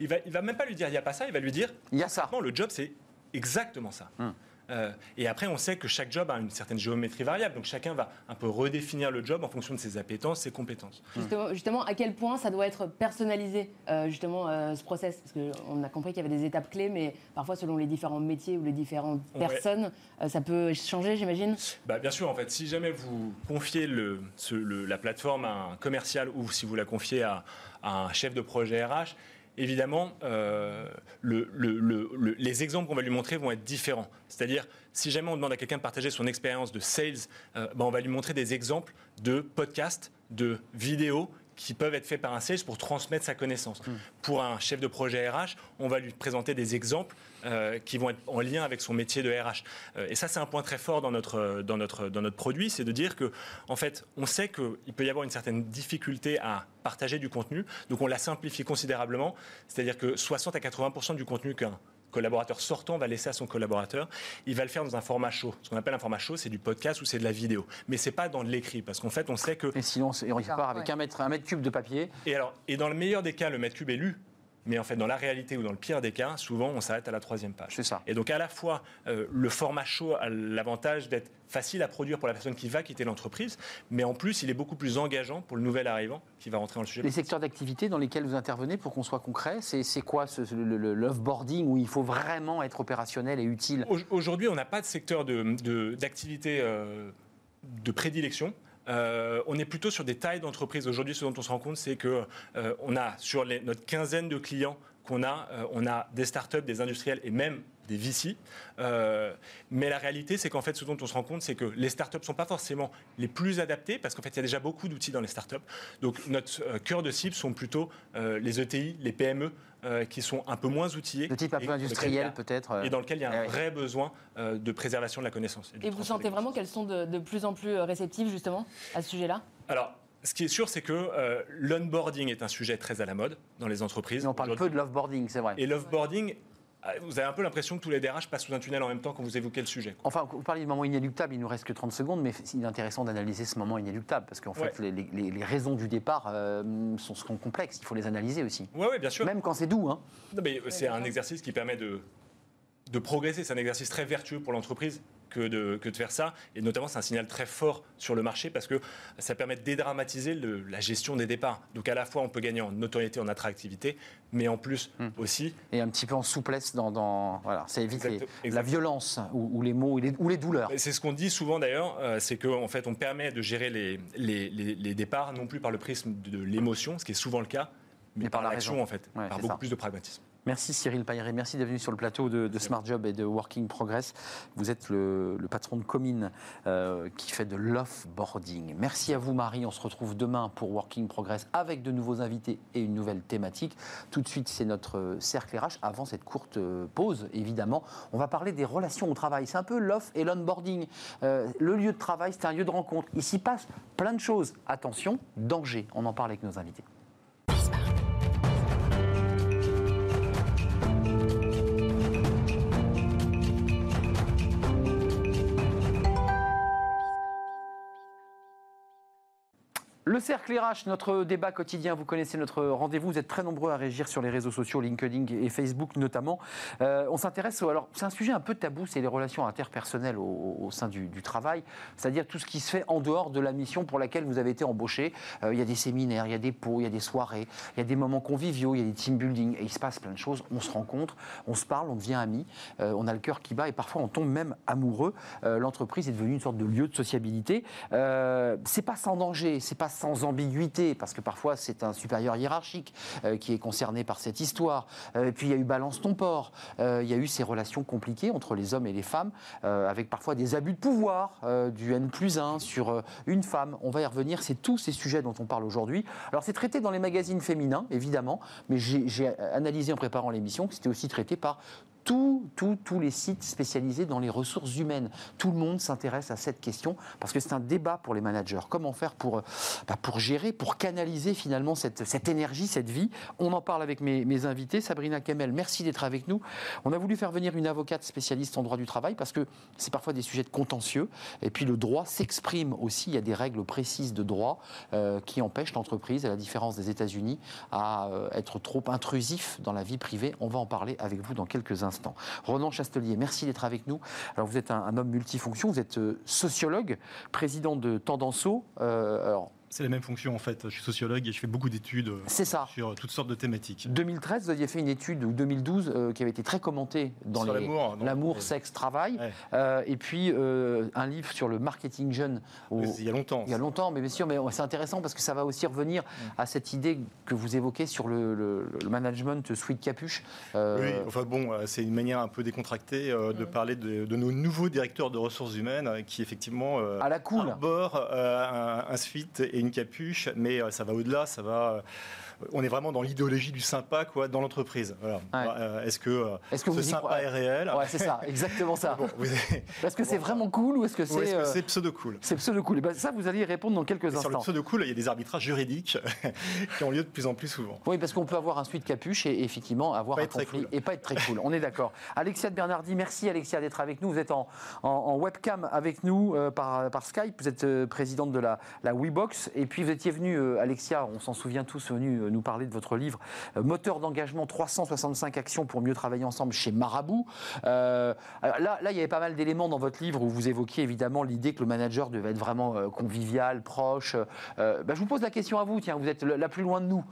Il va, il va même pas lui dire, il n'y a pas ça, il va lui dire, il y a ça. Le job, c'est exactement ça. Hum. Euh, et après, on sait que chaque job a une certaine géométrie variable. Donc chacun va un peu redéfinir le job en fonction de ses appétences, ses compétences. Justement, à quel point ça doit être personnalisé, euh, justement, euh, ce process? Parce qu'on a compris qu'il y avait des étapes clés, mais parfois, selon les différents métiers ou les différentes personnes, ça peut changer, j'imagine? Bah, Bien sûr, en fait, si jamais vous confiez le, la plateforme à un commercial ou si vous la confiez à, à un chef de projet RH, évidemment, euh, les exemples qu'on va lui montrer vont être différents. C'est-à-dire, si jamais on demande à quelqu'un de partager son expérience de sales, euh, ben, on va lui montrer des exemples de podcasts, de vidéos qui peuvent être faits par un sales pour transmettre sa connaissance. Hmm. Pour un chef de projet RH, on va lui présenter des exemples euh, qui vont être en lien avec son métier de RH. Euh, et ça, c'est un point très fort dans notre, dans notre, dans notre produit, c'est de dire que, en fait, on sait qu'il peut y avoir une certaine difficulté à partager du contenu, donc on l'a simplifié considérablement, c'est-à-dire que 60 à 80 du contenu qu'un collaborateur sortant va laisser à son collaborateur. Il va le faire dans un format chaud. Ce qu'on appelle un format chaud, c'est du podcast ou c'est de la vidéo. Mais c'est pas dans l'écrit, parce qu'en fait, on sait que. Et sinon, on part avec un, mètre, un mètre cube de papier. Et, alors, et dans le meilleur des cas, le mètre cube est lu mais en fait, dans la réalité ou dans le pire des cas, souvent, on s'arrête à la troisième page. C'est ça. Et donc, à la fois, euh, le format chaud a l'avantage d'être facile à produire pour la personne qui va quitter l'entreprise, mais en plus, il est beaucoup plus engageant pour le nouvel arrivant qui va rentrer dans le sujet. Les secteurs d'activité dans lesquels vous intervenez, pour qu'on soit concret, c'est quoi ce, le, l'offboarding où il faut vraiment être opérationnel et utile? Aujourd'hui, on n'a pas de secteur d'activité de, euh, de prédilection. Euh, on est plutôt sur des tailles d'entreprise. Aujourd'hui, ce dont on se rend compte, c'est que euh, on a sur notre quinzaine de clients qu'on a, euh, on a des startups, des industriels et même des VC. mais la réalité, c'est qu'en fait, ce dont on se rend compte, c'est que les startups ne sont pas forcément les plus adaptées, parce qu'en fait, il y a déjà beaucoup d'outils dans les startups. Donc, notre cœur de cible sont plutôt les ETI, les PME, euh, qui sont un peu moins outillés. De type un peu industriel peut-être. Euh. Et dans lequel il y a un eh vrai besoin euh, de préservation de la connaissance. Et, vous sentez vraiment qu'elles sont de, plus en plus réceptives justement à ce sujet-là? Alors, ce qui est sûr, c'est que l'onboarding est un sujet très à la mode dans les entreprises. on parle peu de l'offboarding, c'est vrai. Et l'offboarding vous avez un peu l'impression que tous les DRH passent sous un tunnel en même temps quand vous évoquez le sujet. Enfin, vous parlez du moment inéluctable, il nous reste que 30 secondes, mais il est intéressant d'analyser ce moment inéluctable, parce qu'en fait, les, raisons du départ euh, sont, sont, complexes, il faut les analyser aussi. Oui, bien sûr. Même quand c'est doux. Hein. c'est un exercice qui permet de, de progresser, c'est un exercice très vertueux pour l'entreprise que de, que de faire ça. Et notamment, c'est un signal très fort sur le marché parce que ça permet de dédramatiser la gestion des départs. Donc à la fois, on peut gagner en notoriété, en attractivité, mais en plus hmm. aussi... Et un petit peu en souplesse dans... voilà, ça évite la violence ou, les mots ou les, douleurs. C'est ce qu'on dit souvent d'ailleurs, euh, c'est qu'en en fait, on permet de gérer les, les, les, départs non plus par le prisme de l'émotion, ce qui est souvent le cas, mais, par, l'action en fait, par beaucoup plus de pragmatisme. Merci Cyril Payret, merci d'être venu sur le plateau de, Smart Job et de Working Progress. Vous êtes le, patron de Comine euh, qui fait de l'offboarding. Merci à vous Marie, on se retrouve demain pour Working Progress avec de nouveaux invités et une nouvelle thématique. Tout de suite, c'est notre cercle RH. Avant cette courte euh, pause, évidemment, on va parler des relations au travail. C'est un peu l'off et l'onboarding. Euh, le lieu de travail, c'est un lieu de rencontre. Il s'y passe plein de choses. Attention, danger. On en parle avec nos invités. Le cercle RH, notre débat quotidien, vous connaissez notre rendez-vous, vous êtes très nombreux à réagir sur les réseaux sociaux, LinkedIn et Facebook notamment. Euh, on s'intéresse, alors c'est un sujet un peu tabou, c'est les relations interpersonnelles au, sein du, travail, c'est-à-dire tout ce qui se fait en dehors de la mission pour laquelle vous avez été embauché. Euh, il y a des séminaires, il y a des pots, il y a des soirées, il y a des moments conviviaux, il y a des team building et il se passe plein de choses. On se rencontre, on se parle, on devient amis, euh, on a le cœur qui bat et parfois on tombe même amoureux. L'entreprise est devenue une sorte de lieu de sociabilité. c'est pas sans danger, c'est pas sans ambiguïté, parce que parfois c'est un supérieur hiérarchique euh, qui est concerné par cette histoire. Euh, puis il y a eu balance ton port, euh, il y a eu ces relations compliquées entre les hommes et les femmes, avec parfois des abus de pouvoir, du N plus 1 sur une femme. On va y revenir, c'est tous ces sujets dont on parle aujourd'hui. Alors c'est traité dans les magazines féminins, évidemment, mais j'ai analysé en préparant l'émission que c'était aussi traité par tous les sites spécialisés dans les ressources humaines. Tout le monde s'intéresse à cette question parce que c'est un débat pour les managers. Comment faire pour, bah, pour gérer, pour canaliser finalement cette, cette, énergie, cette vie? On en parle avec mes, mes invités. Sabrina Kemel, merci d'être avec nous. On a voulu faire venir une avocate spécialiste en droit du travail parce que c'est parfois des sujets de contentieux. Et puis le droit s'exprime aussi. Il y a des règles précises de droit euh, qui empêchent l'entreprise, à la différence des États-Unis, à euh, être trop intrusif dans la vie privée. On va en parler avec vous dans quelques instants. Ronan Chastelier, merci d'être avec nous. Alors vous êtes un, homme multifonction, vous êtes sociologue, président de Tendanceau. alors, c'est la même fonction en fait. Je suis sociologue et je fais beaucoup d'études sur toutes sortes de thématiques. 2013, vous aviez fait une étude, ou 2012, euh, qui avait été très commentée dans l'amour, l'amour, sexe, travail. Euh, et puis euh, un livre sur le marketing jeune. il y a longtemps. Il y a longtemps, mais bien sûr, mais c'est intéressant parce que ça va aussi revenir à cette idée que vous évoquez sur le, management sweet capuche. Oui, enfin bon, c'est une manière un peu décontractée de parler de, nos nouveaux directeurs de ressources humaines qui effectivement à la cool. un, un suite et une capuche, mais euh, ça va au-delà, ça va euh, on est vraiment dans l'idéologie du sympa quoi, dans l'entreprise. Euh, est-ce que, est -ce que ce sympa est réel Ouais, c'est ça, exactement ça. Est-ce que c'est vraiment cool ou est-ce que c'est. c'est pseudo-cool C'est pseudo-cool? Ben, ça, vous allez y répondre dans quelques instants. Sur le pseudo-cool, il y a des arbitrages juridiques qui ont lieu de plus en plus souvent. Oui, parce qu'on peut avoir un suite capuche et effectivement avoir un conflit et pas être très cool. On est d'accord. Alexia de Bernardi, merci Alexia d'être avec nous. Vous êtes en, en, webcam avec nous par, par Skype. Vous êtes présidente de la, la WeBox et puis vous étiez venue, euh, Alexia, on s'en souvient tous, venue euh, nous parler de votre livre euh, Moteur d'engagement 365 actions pour mieux travailler ensemble chez Marabout. là, là, il y avait pas mal d'éléments dans votre livre où vous évoquiez évidemment l'idée que le manager devait être vraiment convivial, proche. Bah, je vous pose la question à vous, tiens, vous êtes la plus loin de nous.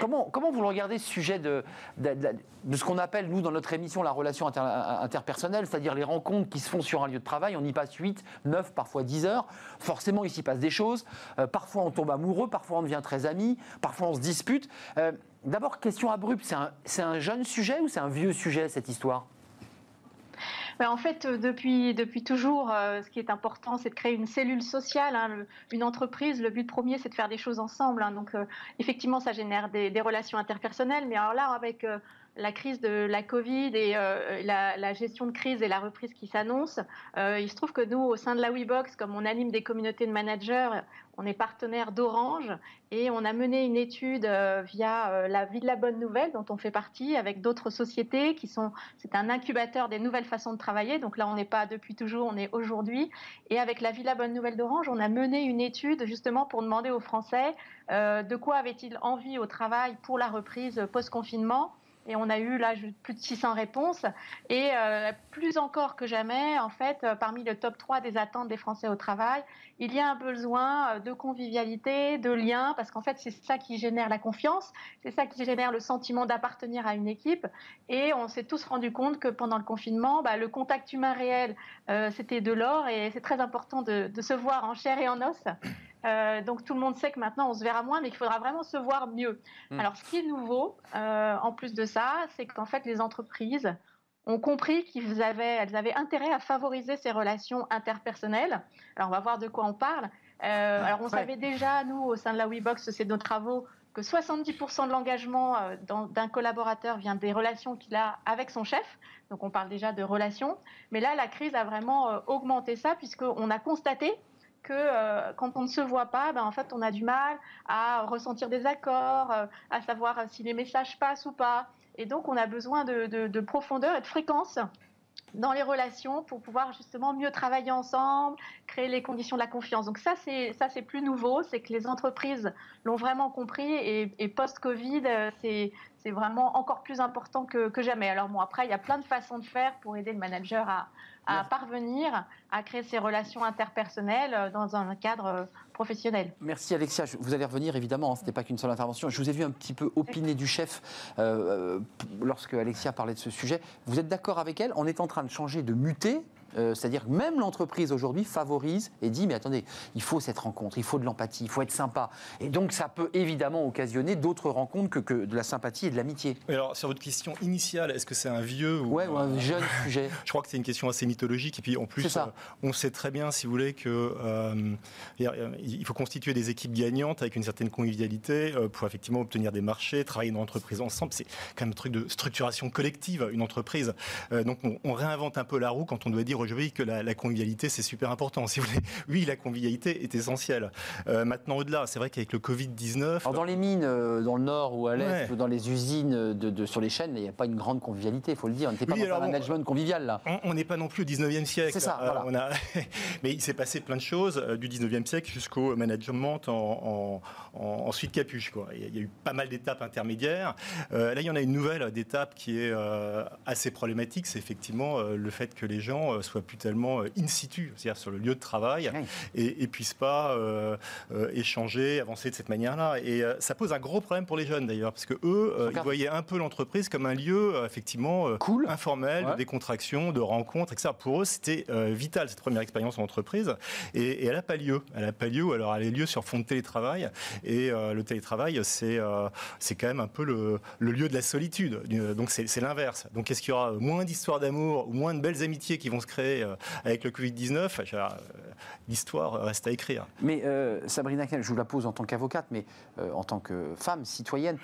comment, comment vous regardez ce sujet de, de, ce qu'on appelle, nous, dans notre émission, la relation interpersonnelle, c'est-à-dire les rencontres qui se font sur un lieu de travail. On y passe 8, 9, parfois 10 heures. Forcément, il s'y passe des choses. Euh, parfois on tombe amoureux, parfois on devient très ami, parfois on se dispute. Euh, d'abord, question abrupte, c'est un, jeune sujet ou c'est un vieux sujet cette histoire? Ben, en fait, euh, depuis, depuis toujours, ce qui est important, c'est de créer une cellule sociale, hein, une entreprise. Le but premier, c'est de faire des choses ensemble. Hein. donc, effectivement, ça génère des, des, relations interpersonnelles. Mais alors là, avec la crise de la Covid et euh, la, gestion de crise et la reprise qui s'annonce, euh, il se trouve que nous, au sein de la WeBox, comme on anime des communautés de managers, on est partenaire d'Orange et on a mené une étude euh, via la Vie de la Bonne Nouvelle, dont on fait partie, avec d'autres sociétés qui sont. C'est un incubateur des nouvelles façons de travailler. Donc là, on n'est pas depuis toujours, on est aujourd'hui. Et avec la Vie de la Bonne Nouvelle d'Orange, on a mené une étude justement pour demander aux Français de quoi avaient-ils envie au travail pour la reprise post-confinement. Et on a eu là plus de 600 réponses. Et euh, plus encore que jamais, en fait, euh, parmi le top 3 des attentes des Français au travail, il y a un besoin euh, de convivialité, de lien, parce qu'en fait, c'est ça qui génère la confiance, c'est ça qui génère le sentiment d'appartenir à une équipe. Et on s'est tous rendu compte que pendant le confinement, bah, le contact humain réel, c'était de l'or. Et c'est très important de, de se voir en chair et en os. Euh, donc tout le monde sait que maintenant on se verra moins, mais qu'il faudra vraiment se voir mieux. Hmm. Alors ce qui est nouveau, euh, en plus de ça, c'est qu'en fait les entreprises ont compris qu'elles avaient, elles avaient intérêt à favoriser ces relations interpersonnelles. Alors on va voir de quoi on parle. Euh, alors on savait déjà, nous, au sein de la WeBox, c'est nos travaux, que 70% de l'engagement d'un collaborateur vient des relations qu'il a avec son chef. Donc on parle déjà de relations. Mais là, la crise a vraiment augmenté ça, puisqu'on a constaté euh, quand on ne se voit pas, ben, en fait, on a du mal à ressentir des accords, euh, à savoir si les messages passent ou pas. Et donc, on a besoin de, profondeur et de fréquence dans les relations pour pouvoir justement mieux travailler ensemble, créer les conditions de la confiance. Donc ça, c'est plus nouveau, c'est que les entreprises l'ont vraiment compris et, post-Covid, euh, c'est c'est vraiment encore plus important que, que, jamais. Alors bon, après, il y a plein de façons de faire pour aider le manager à, à parvenir à créer ces relations interpersonnelles euh, dans un cadre euh, professionnel. Merci Alexia. Vous allez revenir évidemment, hein, ce n'était pas qu'une seule intervention. Je vous ai vu un petit peu opiner du chef euh, lorsque Alexia parlait de ce sujet. Vous êtes d'accord avec elle? On est en train de changer, de muter euh, c'est-à-dire que même l'entreprise aujourd'hui favorise et dit mais attendez, il faut cette rencontre, il faut de l'empathie, il faut être sympa. Et donc ça peut évidemment occasionner d'autres rencontres que, de la sympathie et de l'amitié. Alors sur votre question initiale, est-ce que c'est un vieux ou, ouais, un jeune sujet Je crois que c'est une question assez mythologique. Et puis en plus, euh, on sait très bien, si vous voulez, que euh, il faut constituer des équipes gagnantes avec une certaine convivialité pour effectivement obtenir des marchés, travailler dans l'entreprise ensemble. C'est quand même un truc de structuration collective, une entreprise. donc on, on réinvente un peu la roue quand on doit dire juridique que la, convivialité, c'est super important. Si vous voulez, oui, la convivialité est essentielle. Euh, maintenant, au-delà, c'est vrai qu'avec le Covid-19. Dans les mines, euh, dans le nord ou à l'est, ou dans les usines de, sur les chaînes, il n'y a pas une grande convivialité, il faut le dire. On n'était pas dans un management convivial, là. On n'est pas non plus au 19e siècle. C'est ça, voilà. on a... Mais il s'est passé plein de choses du 19e siècle jusqu'au management en, en, suite capuche. Quoi. Il y a eu pas mal d'étapes intermédiaires. là, il y en a une nouvelle d'étape qui est assez problématique, c'est effectivement le fait que les gens soient plus tellement in situ, c'est-à-dire sur le lieu de travail, et, et, puissent pas euh, euh, échanger, avancer de cette manière-là. Et euh, ça pose un gros problème pour les jeunes d'ailleurs, parce que eux, ils voyaient un peu l'entreprise comme un lieu effectivement cool. informel, de décontraction, de rencontres, etc. Pour eux, c'était vital cette première expérience en entreprise, et, elle n'a pas lieu. Elle n'a pas lieu. Alors, elle a lieu sur fond de télétravail, et le télétravail, c'est c'est quand même un peu le, le lieu de la solitude. Donc, c'est l'inverse. Donc, est-ce qu'il y aura moins d'histoires d'amour ou moins de belles amitiés qui vont se créer avec le Covid-19 euh, L'histoire reste à écrire. Mais euh, Sabrina, je vous la pose en tant qu'avocate, mais euh, en tant que femme citoyenne,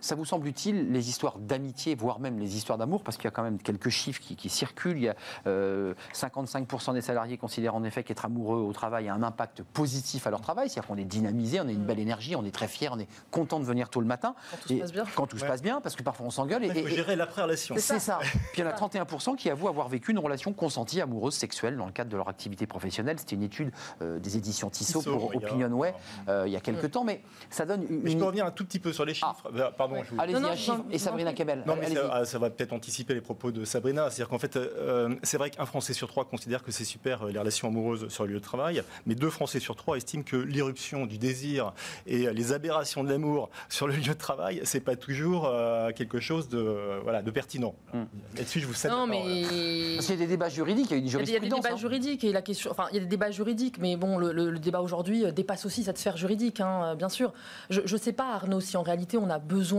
ça vous semble utile, les histoires d'amitié, voire même les histoires d'amour, parce qu'il y a quand même quelques chiffres qui, circulent. Il y a 55% des salariés considèrent en effet qu'être amoureux au travail a un impact positif à leur travail, c'est-à-dire qu'on est dynamisé, on a une belle énergie, on est très fier, on est content de venir tôt le matin. Quand tout se passe bien. Quand tout se passe bien, parce que parfois on s'engueule. Il faut gérer l'après-relation. C'est ça. Puis il y en a 31% qui avouent avoir vécu une relation consentie amoureuse sexuelle dans le cadre de leur activité professionnelle. C'était une étude euh, des éditions Tissot, pour Opinionway euh, il y a quelques temps, mais ça donne une... je peux revenir un tout petit peu sur les chiffres. Ah. Pardon, Allez-y, et Sabrina Kebel. Non, mais ça, va peut-être anticiper les propos de Sabrina. C'est-à-dire qu'en fait, euh, c'est vrai qu'un Français sur trois considère que c'est super les relations amoureuses sur le lieu de travail, mais deux Français sur trois estiment que l'irruption du désir et les aberrations de l'amour sur le lieu de travail, c'est pas toujours quelque chose de, voilà, de pertinent. Hmm. Là-dessus, je vous cède. Non, mais parce qu'il y a des débats juridiques, il y a une jurisprudence. Il y a des débats hein. juridiques et la question, enfin, il y a des débats juridiques, mais bon, le, débat aujourd'hui euh, dépasse aussi cette sphère juridique, hein, euh, bien sûr. Je ne sais pas, Arnaud, si en réalité on a besoin,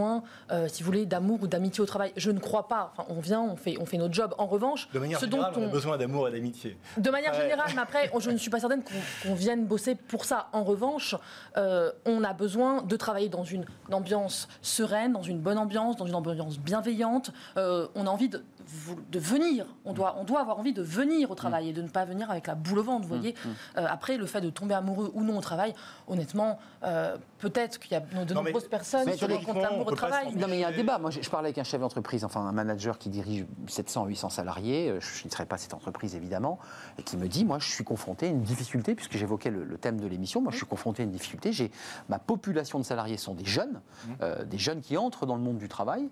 euh, si vous voulez, d'amour ou d'amitié au travail. Je ne crois pas. Enfin, on vient, on fait, on fait notre job. En revanche, de manière générale, on... a besoin d'amour et d'amitié. De manière générale, mais après, je ne suis pas certaine qu'on vienne bosser pour ça. En revanche, on a besoin de travailler dans une ambiance sereine, dans une bonne ambiance, dans une ambiance bienveillante. on a envie de de venir. On doit, on doit avoir envie de venir au travail et de ne pas venir avec la boule au ventre, vous mm, voyez. Mm. Euh, après, le fait de tomber amoureux ou non au travail, honnêtement, euh, peut-être qu'il y a de nombreuses personnes qui rencontrent l'amour au travail. Non, mais il y a un débat. Moi, je, parlais avec un chef d'entreprise, enfin un manager qui dirige 700, 800 salariés. Euh, je ne serai pas cette entreprise, évidemment, et qui me dit, moi, je suis confronté à une difficulté, puisque j'évoquais le, thème de l'émission. Moi, je suis confronté à une difficulté. J'ai ma population de salariés sont des jeunes, mm. des jeunes qui entrent dans le monde du travail.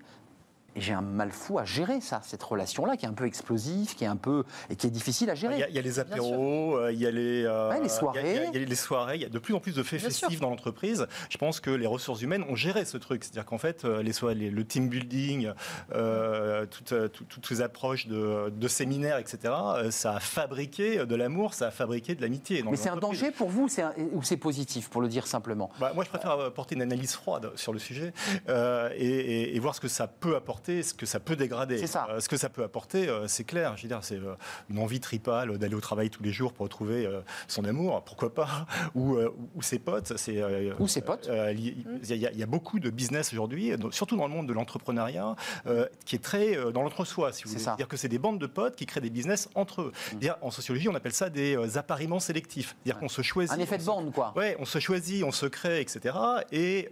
Et j'ai un mal fou à gérer ça, cette relation-là, qui est un peu explosive, qui est un peu et qui est difficile à gérer. Il y a, les apéros, euh, il y a les, euh, les soirées, il y, a, les soirées. Il y a de plus en plus de faits festifs dans l'entreprise. Je pense que les ressources humaines ont géré ce truc, c'est-à-dire qu'en fait, euh, les soirées, le team building, toutes, toutes, ces approches de, de, séminaires, etc. Ça a fabriqué de l'amour, ça a fabriqué de l'amitié. Mais c'est un danger pour vous, ou c'est positif, pour le dire simplement? Bah, Moi, je préfère apporter une analyse froide sur le sujet et, et voir ce que ça peut apporter ce que ça peut dégrader. Euh, ce que ça peut apporter, euh, c'est clair. Je veux dire, c'est euh, une envie tripale d'aller au travail tous les jours pour retrouver son amour, pourquoi pas, ou, ou ses potes. C'est, ou ses potes. Il y, a beaucoup de business aujourd'hui, surtout dans le monde de l'entrepreneuriat, qui est très dans l'entre-soi, si vous voulez. C'est-à-dire que c'est des bandes de potes qui créent des business entre eux. Mm. En sociologie, on appelle ça des appariements sélectifs. C'est-à-dire qu'on se choisit. Un effet de bande, quoi. Ouais, on se choisit, on se crée, etc. Et,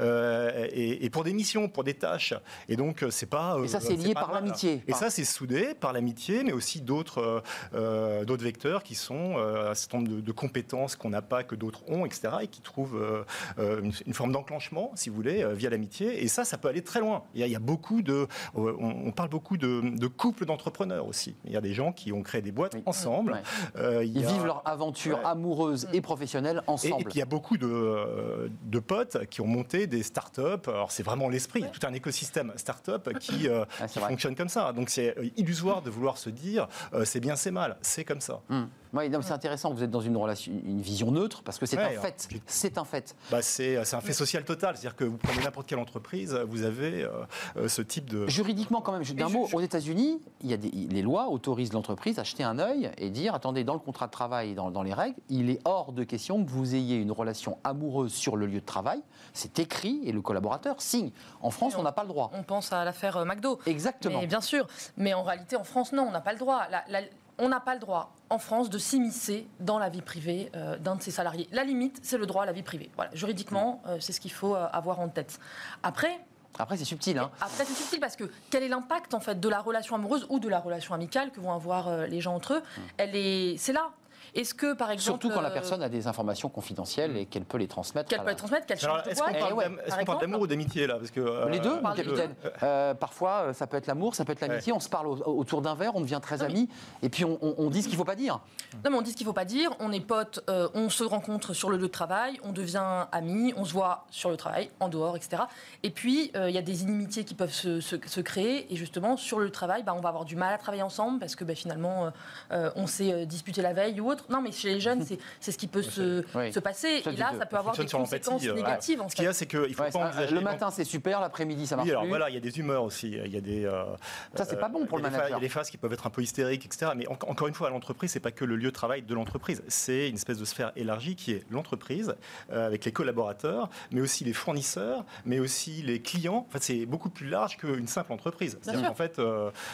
et, et pour des missions, pour des tâches. Et donc, donc c'est pas. et ça, c'est lié par l'amitié. Et ça, c'est soudé par l'amitié, mais aussi d'autres euh, euh, d'autres vecteurs qui sont euh, un certain nombre de, compétences qu'on n'a pas, que d'autres ont, etc., et qui trouvent une, forme d'enclenchement, si vous voulez, via l'amitié. Et ça, ça peut aller très loin. Il y a, beaucoup de. On, parle beaucoup de, couples d'entrepreneurs aussi. Il y a des gens qui ont créé des boîtes ensemble. Ils vivent leur aventure amoureuse et professionnelle ensemble. Et, puis il y a beaucoup de, de potes qui ont monté des startups. Alors c'est vraiment l'esprit, tout un écosystème start qui, euh, ah, fonctionne comme ça. Donc c'est euh, illusoire de vouloir se dire euh, c'est bien, c'est mal. C'est comme ça. Hmm. Oui, c'est intéressant que vous êtes dans une relation, une vision neutre, parce que c'est un fait. C'est un fait. Bah, c'est un fait social total. C'est-à-dire que vous prenez n'importe quelle entreprise, vous avez ce type de. Juridiquement, quand même, d'un mot, aux États-Unis, il y a des, les lois autorisent l'entreprise à jeter un œil et dire attendez, dans le contrat de travail, dans, dans les règles, il est hors de question que vous ayez une relation amoureuse sur le lieu de travail. C'est écrit et le collaborateur signe. En France, on n'a pas le droit. On pense à l'affaire McDo. Exactement. Mais bien sûr. Mais en réalité, en France, non, on n'a pas le droit. On n'a pas le droit en France de s'immiscer dans la vie privée euh, d'un de ses salariés. La limite, c'est le droit à la vie privée. Voilà, juridiquement, euh, c'est ce qu'il faut euh, avoir en tête. Après, après, c'est subtil. Hein. Après, c'est subtil parce que quel est l'impact en fait de la relation amoureuse ou de la relation amicale que vont avoir les gens entre eux? Mmh. Elle est, c'est là. Est-ce que, par exemple. Surtout quand la euh, personne a des informations confidentielles et qu'elle peut les transmettre. Qu'elle peut les transmettre, qu'elle change Est-ce qu'on parle, d'amour ou d'amitié, là parce que, euh, Les deux, mon capitaine. Euh, parfois, ça peut être l'amour, ça peut être l'amitié. On se parle autour d'un verre, on devient très amis, et puis on, dit ce qu'il ne faut pas dire. Non, mais on dit ce qu'il ne faut pas dire. On est potes, on se rencontre sur le lieu de travail, on devient amis, on se voit sur le travail, en dehors, etc. Et puis, il y a des inimitiés qui peuvent se, créer, et justement, sur le travail, bah, on va avoir du mal à travailler ensemble parce que bah, finalement, on s'est disputé la veille ou autre. Non, mais chez les jeunes, c'est ce qui peut se, se, passer. et là, ça peut avoir des conséquences euh, négatives. Ce qu'il y a, c'est qu'il faut pas Le matin, c'est super, l'après-midi, ça marche. Oui, alors voilà, il y a des humeurs aussi. Il y a des, euh, ça, c'est pas bon pour le manager. Il y a des phases qui peuvent être un peu hystériques, etc. Mais encore une fois, à l'entreprise, c'est pas que le lieu de travail de l'entreprise. C'est une espèce de sphère élargie qui est l'entreprise, euh, avec les collaborateurs, mais aussi les fournisseurs, mais aussi les clients. En fait, c'est beaucoup plus large qu'une simple entreprise. En fait,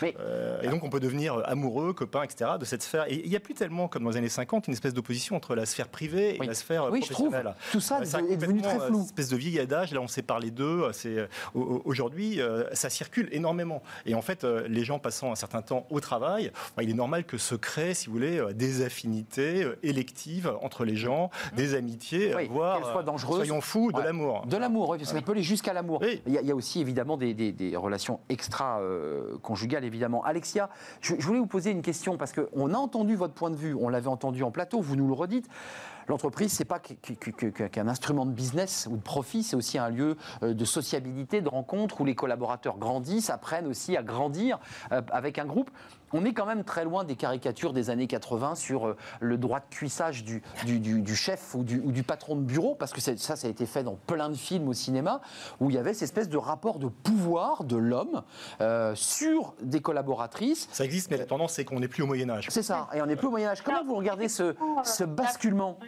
et donc, on peut devenir amoureux, copain, etc. de cette sphère. Et il n'y a plus tellement, comme dans les années 50, une espèce d'opposition entre la sphère privée et la sphère oui, professionnelle. Je trouve. Tout ça est devenu très flou. Une espèce de vieil adage, là on s'est parlé d'eux, c'est euh, aujourd'hui euh, ça circule énormément. Et en fait, euh, les gens passant un certain temps au travail, bah, il est normal que se créent, si vous voulez, des affinités électives entre les gens, mmh. des amitiés, voire, soient dangereuses. soyons fous, de l'amour. De l'amour, oui, ça peut aller jusqu'à l'amour. Il, y a aussi évidemment des, des, relations extra-conjugales, évidemment. Alexia, je, je, voulais vous poser une question parce qu'on a entendu votre point de vue, on l'avait entendu en plateau, vous nous le redites. L'entreprise, c'est pas qu'un instrument de business ou de profit, c'est aussi un lieu euh, de sociabilité, de rencontre où les collaborateurs grandissent, apprennent aussi à grandir euh, avec un groupe on est quand même très loin des caricatures des années 80 sur euh, le droit de cuissage du, chef ou du, patron de bureau, parce que ça, ça a été fait dans plein de films au cinéma, où il y avait cette espèce de rapport de pouvoir de l'homme euh, sur des collaboratrices. Ça existe, mais la tendance, c'est qu'on n'est plus au Moyen-Âge. C'est ça, et on n'est plus au Moyen-Âge. Comment vous regardez ce, ce basculement?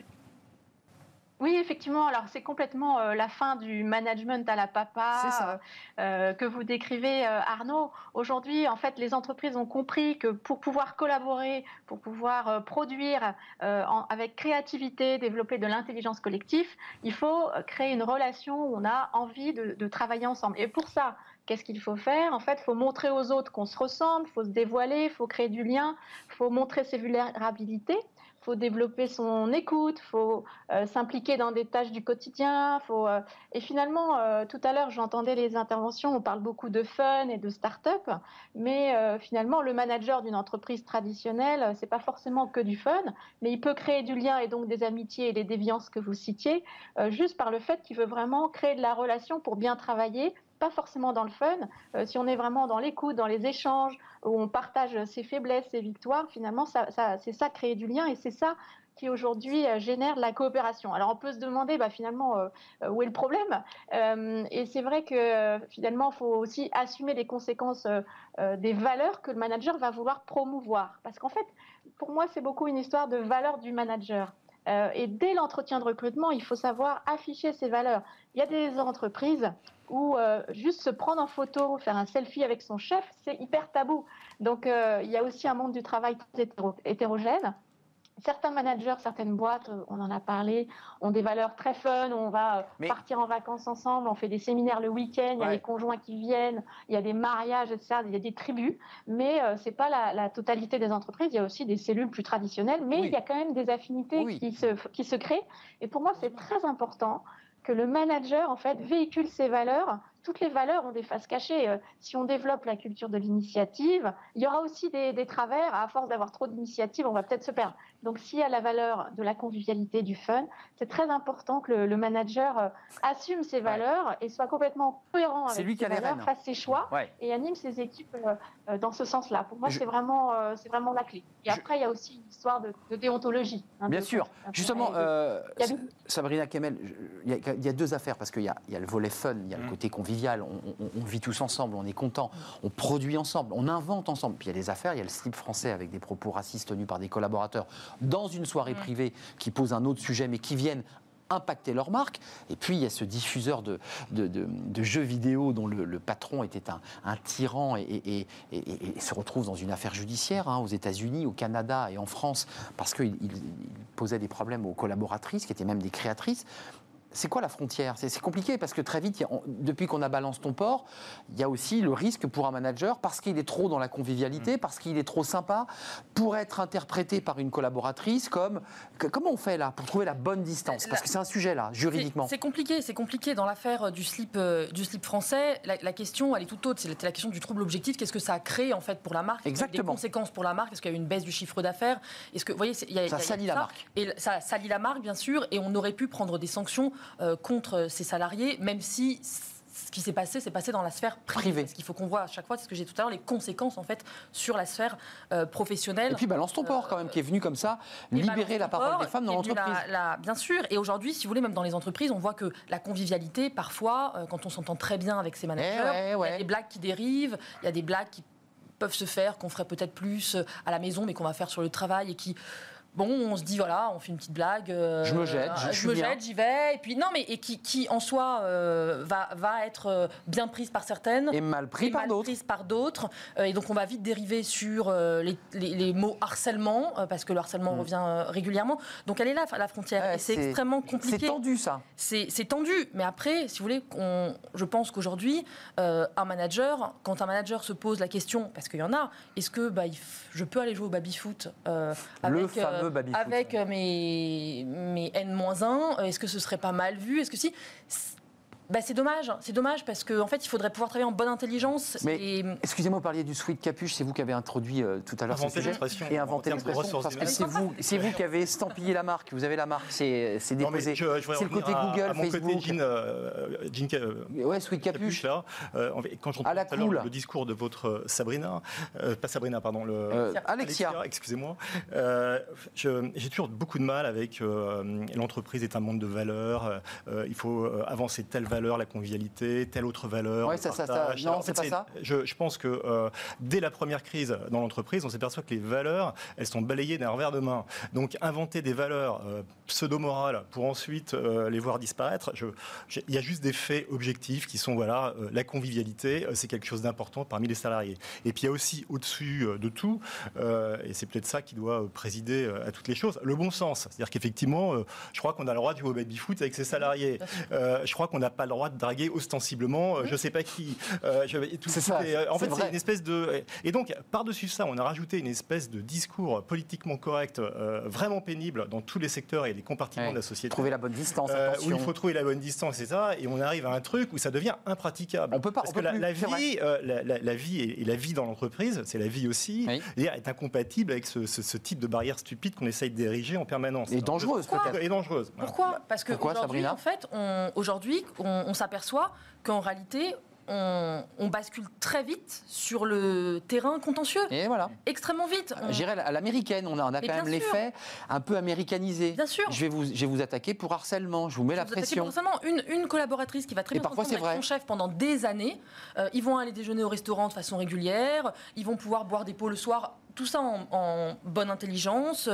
Oui, effectivement. Alors, c'est complètement euh, la fin du management à la papa euh, euh, que vous décrivez, Arnaud. Aujourd'hui, en fait, les entreprises ont compris que pour pouvoir collaborer, pour pouvoir produire avec créativité, développer de l'intelligence collective, il faut créer une relation où on a envie de, de travailler ensemble. Et pour ça, Qu'est-ce qu'il faut faire? En fait, il faut montrer aux autres qu'on se ressemble, il faut se dévoiler, il faut créer du lien, il faut montrer ses vulnérabilités faut développer son écoute, faut euh, s'impliquer dans des tâches du quotidien, faut euh, et finalement euh, tout à l'heure j'entendais les interventions, on parle beaucoup de fun et de start-up, mais finalement le manager d'une entreprise traditionnelle, c'est pas forcément que du fun, mais il peut créer du lien et donc des amitiés et des déviances que vous citiez juste par le fait qu'il veut vraiment créer de la relation pour bien travailler pas forcément dans le fun. Euh, si on est vraiment dans l'écoute, dans les échanges, où on partage ses faiblesses, ses victoires, finalement, ça, c'est ça créer du lien et c'est ça qui aujourd'hui euh, génère la coopération. Alors on peut se demander bah, finalement euh, où est le problème? et c'est vrai que finalement il faut aussi assumer les conséquences des valeurs que le manager va vouloir promouvoir. Parce qu'en fait, pour moi, c'est beaucoup une histoire de valeurs du manager. Et dès l'entretien de recrutement, il faut savoir afficher ses valeurs. Il y a des entreprises où euh, juste se prendre en photo, faire un selfie avec son chef, c'est hyper tabou. Donc euh, il y a aussi un monde du travail hétérogène. Certains managers, certaines boîtes, euh, on en a parlé, ont des valeurs très fun. On va partir en vacances ensemble, on fait des séminaires le week-end, il y a des conjoints qui viennent, il y a des mariages, etc. Il y a des tribus, mais ce n'est pas la, totalité des entreprises. Il y a aussi des cellules plus traditionnelles, mais il y a quand même des affinités qui, se, qui se créent. Et pour moi, c'est très important que le manager en fait véhicule ses valeurs toutes les valeurs ont des faces cachées. Euh, si on développe la culture de l'initiative, il y aura aussi des, travers. À force d'avoir trop d'initiatives, on va peut-être se perdre. Donc, s'il y a la valeur de la convivialité, du fun, c'est très important que le, manager euh, assume ses valeurs et soit complètement cohérent avec ses valeurs, fasse ses choix et anime ses équipes euh, dans ce sens-là. Pour moi, c'est vraiment, c'est vraiment la clé. Et après, il y a aussi une histoire de, déontologie. Hein, Bien sûr. Justement, Sabrina Kemel, il y, a deux affaires parce qu'il y, y, a le volet fun, il y a le mmh. côté convivial on, vit tous ensemble, on est content, on produit ensemble, on invente ensemble. Puis il y a des affaires, il y a le slip français avec des propos racistes tenus par des collaborateurs dans une soirée privée qui pose un autre sujet, mais qui viennent impacter leur marque. Et puis, il y a ce diffuseur de, jeux vidéo dont le, patron était un, tyran et, se retrouve dans une affaire judiciaire hein, aux États-Unis, au Canada et en France parce qu'il posait des problèmes aux collaboratrices, qui étaient même des créatrices c'est quoi la frontière? C'est compliqué parce que très vite, depuis qu'on a balance ton port, il y a aussi le risque pour un manager, parce qu'il est trop dans la convivialité, mm. parce qu'il est trop sympa, pour être interprété par une collaboratrice comme. comment on fait là pour trouver la bonne distance? Parce que c'est un sujet là, juridiquement. C'est compliqué, c'est compliqué. Dans l'affaire du slip, euh, du slip français, la, question, elle est tout autre. C'est la question du trouble objectif. Qu'est-ce que ça a créé en fait pour la marque? Exactement. Des conséquences pour la marque? Est-ce qu'il y a eu une baisse du chiffre d'affaires? Est-ce que, vous voyez, y a, ça salit la marque. Et ça salit la marque, bien sûr, et on aurait pu prendre des sanctions euh, contre ses salariés, même si ce qui s'est passé, c'est passé dans la sphère privée. Ce qu'il faut qu'on voit à chaque fois, c'est ce que j'ai tout à l'heure, les conséquences en fait sur la sphère euh, professionnelle. Et puis balance ton port quand même, qui est venu comme ça libérer la parole des femmes dans l'entreprise. bien sûr. Et aujourd'hui, si vous voulez, même dans les entreprises, on voit que la convivialité, parfois, euh, quand on s'entend très bien avec ses managers, eh il y a des blagues qui dérivent, il y a des blagues qui peuvent se faire, qu'on ferait peut-être plus à la maison, mais qu'on va faire sur le travail et qui Bon, on se dit voilà, on fait une petite blague. Euh, je me jette, je, me jette, j'y vais. Et puis non, mais et qui, qui en soi euh, va, va être euh, bien prise par certaines et mal prise par d'autres. Prise par d'autres. et donc on va vite dériver sur les, les, mots harcèlement parce que le harcèlement mm. revient régulièrement. Donc elle est là la frontière. et c'est extrêmement compliqué. C'est tendu ça. C'est tendu. Mais après, si vous voulez, on, je pense qu'aujourd'hui, un manager, quand un manager se pose la question, parce qu'il y en a, est-ce que bah, je peux aller jouer au baby foot avec avec euh, mes, mes N-1, euh, est-ce que ce serait pas mal vu? Est-ce que si bah, c'est dommage, c'est dommage parce qu'en en fait, il faudrait pouvoir travailler en bonne intelligence. Mais excusez-moi, vous parliez du sweet capuche, c'est vous qui avez introduit euh, tout à l'heure ce sujet et inventé l'expression parce que c'est vous, c'est vous qui avez estampillé la marque. Vous avez la marque, c'est déposé. C'est le côté Google, à, Facebook. Mon côté Jean, euh, Jean euh, ouais, sweet capuche. là, quand j'entends tout à l'heure le discours de votre Sabrina, pas Sabrina, pardon, le Alexia, excusez-moi, j'ai toujours beaucoup de mal avec l'entreprise est un monde de valeurs. il faut avancer telle valeur la convivialité, telle autre valeur. Oui, ça, ça, ça, Non, c'est pas ça. Je, pense que euh, dès la première crise dans l'entreprise, on s'aperçoit que les valeurs, elles sont balayées d'un revers de main. Donc inventer des valeurs euh, pseudo-morales pour ensuite euh, les voir disparaître, il y a juste des faits objectifs qui sont, voilà, la convivialité, c'est quelque chose d'important parmi les salariés. Et puis il y a aussi au-dessus de tout, et c'est peut-être ça qui doit présider à toutes les choses, le bon sens. C'est-à-dire qu'effectivement, je crois qu'on a le droit de jouer au baby-foot avec ses salariés. je crois qu'on n'a pas le droit de draguer ostensiblement, euh, je ne sais pas qui. Euh, c'est ça. Euh, en fait, c'est une espèce de. Et donc, par-dessus ça, on a rajouté une espèce de discours politiquement correct, vraiment pénible dans tous les secteurs et les compartiments de la société. Trouver la bonne distance. où il faut trouver la bonne distance, c'est ça. Et on arrive à un truc où ça devient impraticable. On peut pas. Parce que la, vie, la, vie et, la vie dans l'entreprise, c'est la vie aussi, est incompatible avec ce, type de barrière stupide qu'on essaye d'ériger en permanence. Et dangereuse peut-être. Et dangereuse. Pourquoi? Parce que aujourd'hui, en fait, aujourd'hui, on, on s'aperçoit qu'en réalité, on, bascule très vite sur le terrain contentieux. Et voilà. Extrêmement vite. On... à l'américaine, on a, on a quand même l'effet un peu américanisé. Bien sûr. Je vais vous, je vais vous attaquer pour harcèlement, je vous mets la pression. Pour harcèlement. Une, une, collaboratrice qui va très bien parfois, avec son chef pendant des années. Euh, ils vont aller déjeuner au restaurant de façon régulière, ils vont pouvoir boire des pots le soir tout ça en, en, bonne intelligence,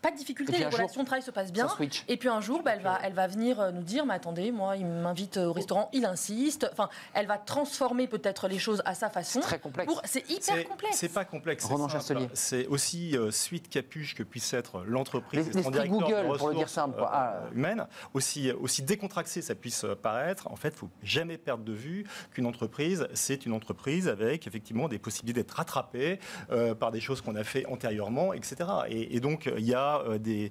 pas de difficulté, les relations de travail se passent bien. Et puis un jour, bah, elle, va, elle va venir euh, nous dire, mais attendez, moi, il m'invite au restaurant, il insiste. Enfin, elle va transformer peut-être les choses à sa façon. C'est très complexe. C'est hyper complexe. C'est pas complexe. Ronan C'est aussi euh, suite capuche que puisse être l'entreprise. L'esprit Google, pour le dire simple. Euh, ah. humaine. Aussi, aussi décontracté ça puisse paraître, en fait, il faut jamais perdre de vue qu'une entreprise, c'est une entreprise avec effectivement des possibilités d'être rattrapée par des choses qu'on a fait antérieurement, etc. Et, et donc, il y a euh, des,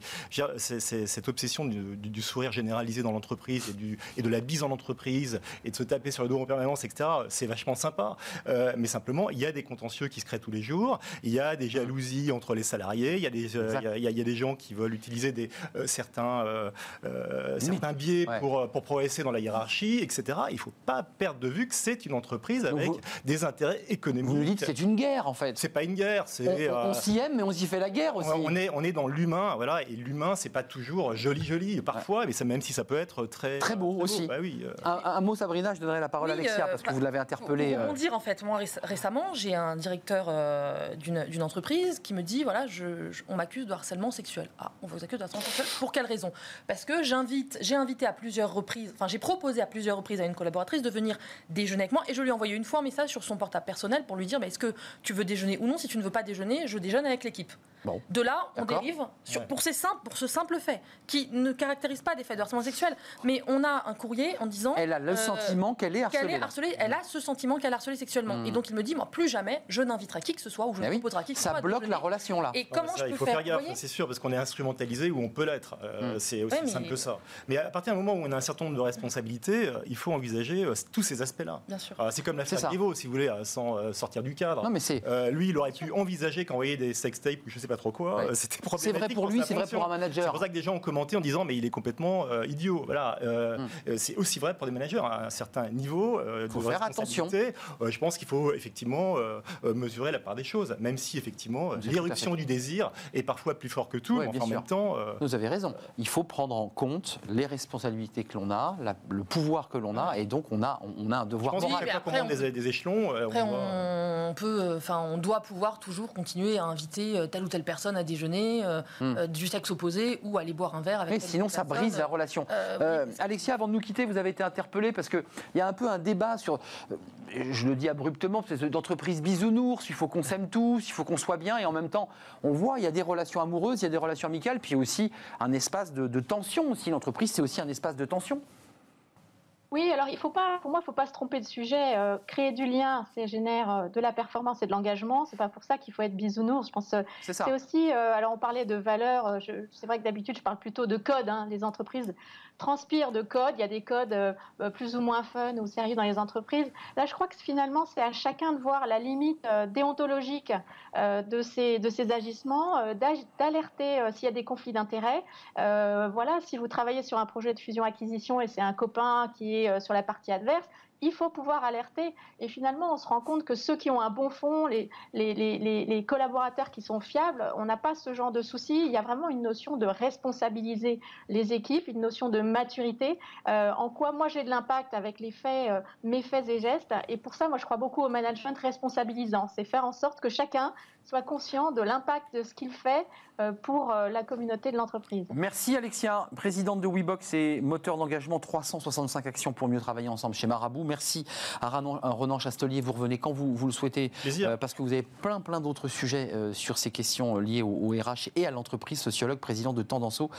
cette obsession du, sourire généralisé dans l'entreprise et, et, de la bise en entreprise et de se taper sur le dos en permanence, etc. C'est vachement sympa. Euh, mais simplement, il y a des contentieux qui se créent tous les jours. Il y a des jalousies entre les salariés. Il y a des, euh, il, y a, des gens qui veulent utiliser des, certains, certains biais pour, pour progresser dans la hiérarchie, etc. Il ne faut pas perdre de vue que c'est une entreprise avec des intérêts économiques. Vous nous dites que c'est une guerre, en fait. C'est pas une guerre. On, on, s'y aime, mais on s'y fait la guerre aussi. On est, on est dans l'humain l'humain, voilà, et l'humain, c'est pas toujours joli, joli, parfois, mais ça, même si ça peut être très très beau aussi. Bah oui, un, un, mot, Sabrina, je donnerai la parole à Alexia parce que vous l'avez interpellé. Pour, dire en fait, moi récemment, j'ai un directeur d'une entreprise qui me dit voilà, je, on m'accuse de harcèlement sexuel. Ah, on vous accuse de harcèlement sexuel. Pour quelle raison? Parce que j'invite, j'ai invité à plusieurs reprises, enfin j'ai proposé à plusieurs reprises à une collaboratrice de venir déjeuner avec moi et je lui ai envoyé une fois un message sur son portable personnel pour lui dire est-ce que tu veux déjeuner ou non? Si tu ne veux pas déjeuner, je déjeune avec l'équipe. De là, on dérive sur, pour, ces simples, pour ce simple fait, qui ne caractérise pas des faits de harcèlement sexuel, mais on a un courrier en disant... Elle a le euh, sentiment qu'elle est harcelée. Elle a ce sentiment qu'elle est harcelée sexuellement. Et hmm. donc il me dit, moi, plus jamais, je n'inviterai qui que ce soit ou je ne proposerai qui que ce soit. Ça bloque la relation là. Et comment je peux Il faut faire, gaffe, c'est sûr, parce qu'on est instrumentalisé où on peut l'être. Euh, hmm. C'est aussi simple que ça. Mais à partir du moment où on a un certain nombre de responsabilités, euh, il faut envisager tous ces aspects-là. Bien sûr. C'est comme l'affaire Niveau, si vous voulez, sans sortir du cadre. Non, mais c'est... lui, il aurait pu envisager qu'envoyer des sextapes ou je sais pas trop quoi, c'était c'est vrai pour lui, c'est vrai pour un manager. C'est pour ça que des gens ont commenté en disant mais il est complètement euh, idiot. Voilà, euh, hmm. euh, c'est aussi vrai pour des managers à un certain niveau il faut faire attention. je pense qu'il faut effectivement mesurer la part des choses, même si effectivement l'éruption du désir est parfois plus fort que tout. mais en même temps, vous avez raison. Il faut prendre en compte les responsabilités que l'on a, le pouvoir que l'on a, et donc on a on a un devoir je pense moral. Après, on, des, des, échelons. Après, on, peut, enfin, on doit pouvoir toujours continuer à inviter telle ou telle personne à déjeuner euh. Euh, du sexe opposé ou aller boire un verre avec. Mais sinon, ça brise la relation. Euh, Alexia, avant de nous quitter, vous avez été interpellée parce qu'il y a un peu un débat sur, je le dis abruptement, d'entreprise bisounours, il faut qu'on s'aime tous, il faut qu'on soit bien, et en même temps, on voit, il y a des relations amoureuses, il y a des relations amicales, puis aussi un espace de, de tension aussi. L'entreprise, c'est aussi un espace de tension. Oui, alors il faut pas, pour moi, il ne faut pas se tromper de sujet. Euh, créer du lien, c'est génère euh, de la performance et de l'engagement. C'est pas pour ça qu'il faut être bisounours. Je pense. Euh, c'est aussi. alors on parlait de valeurs. c'est vrai que d'habitude je parle plutôt de code. Hein, les entreprises transpire de codes. Il y a des codes euh, euh, plus ou moins fun ou sérieux dans les entreprises. Là, je crois que finalement, c'est à chacun de voir la limite euh, déontologique de, ces, de ces agissements, d'alerter s'il y a des conflits d'intérêts. voilà, si vous travaillez sur un projet de fusion-acquisition et c'est un copain qui est sur la partie adverse, il faut pouvoir alerter. Et finalement, on se rend compte que ceux qui ont un bon fond, les, collaborateurs qui sont fiables, on n'a pas ce genre de soucis. Il y a vraiment une notion de responsabiliser les équipes, une notion de maturité. Euh, en quoi moi j'ai de l'impact avec les faits, euh, mes faits et gestes. Et pour ça, moi je crois beaucoup au management responsabilisant. C'est faire en sorte que chacun soit conscient de l'impact de ce qu'il fait euh, pour euh, la communauté de l'entreprise. Merci Alexia, présidente de WeBox et moteur d'engagement 365 actions pour mieux travailler ensemble chez Marabout. Merci à Renan Chastelier, vous revenez quand vous, vous le souhaitez, euh, parce que vous avez plein plein d'autres sujets sur ces questions liées au, RH et à l'entreprise, sociologue, président de Tendanceau,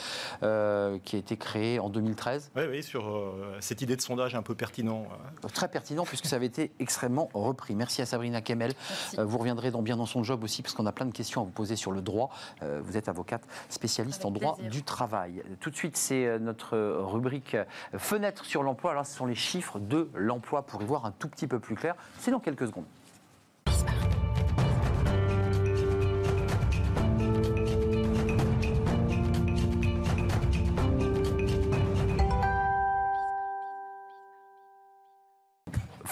qui a été créé en 2013. Oui, oui, sur cette idée de sondage un peu pertinent. Très pertinent, puisque ça avait été extrêmement repris. Merci à Sabrina Kemel. vous reviendrez dans Bien dans son job aussi parce qu'on a plein de questions à vous poser sur le droit. Euh, vous êtes avocate spécialiste en droit du travail. Tout de suite, c'est euh, notre rubrique euh, fenêtre sur l'emploi. Alors, ce sont les chiffres de l'emploi pour y voir un tout petit peu plus clair. C'est dans quelques secondes.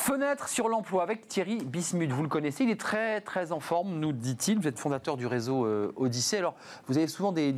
Fenêtre sur l'emploi avec Thierry Bismuth. Vous le connaissez, il est très très en forme, nous dit-il. Vous êtes fondateur du réseau euh, Odyssée. Alors, vous avez souvent des,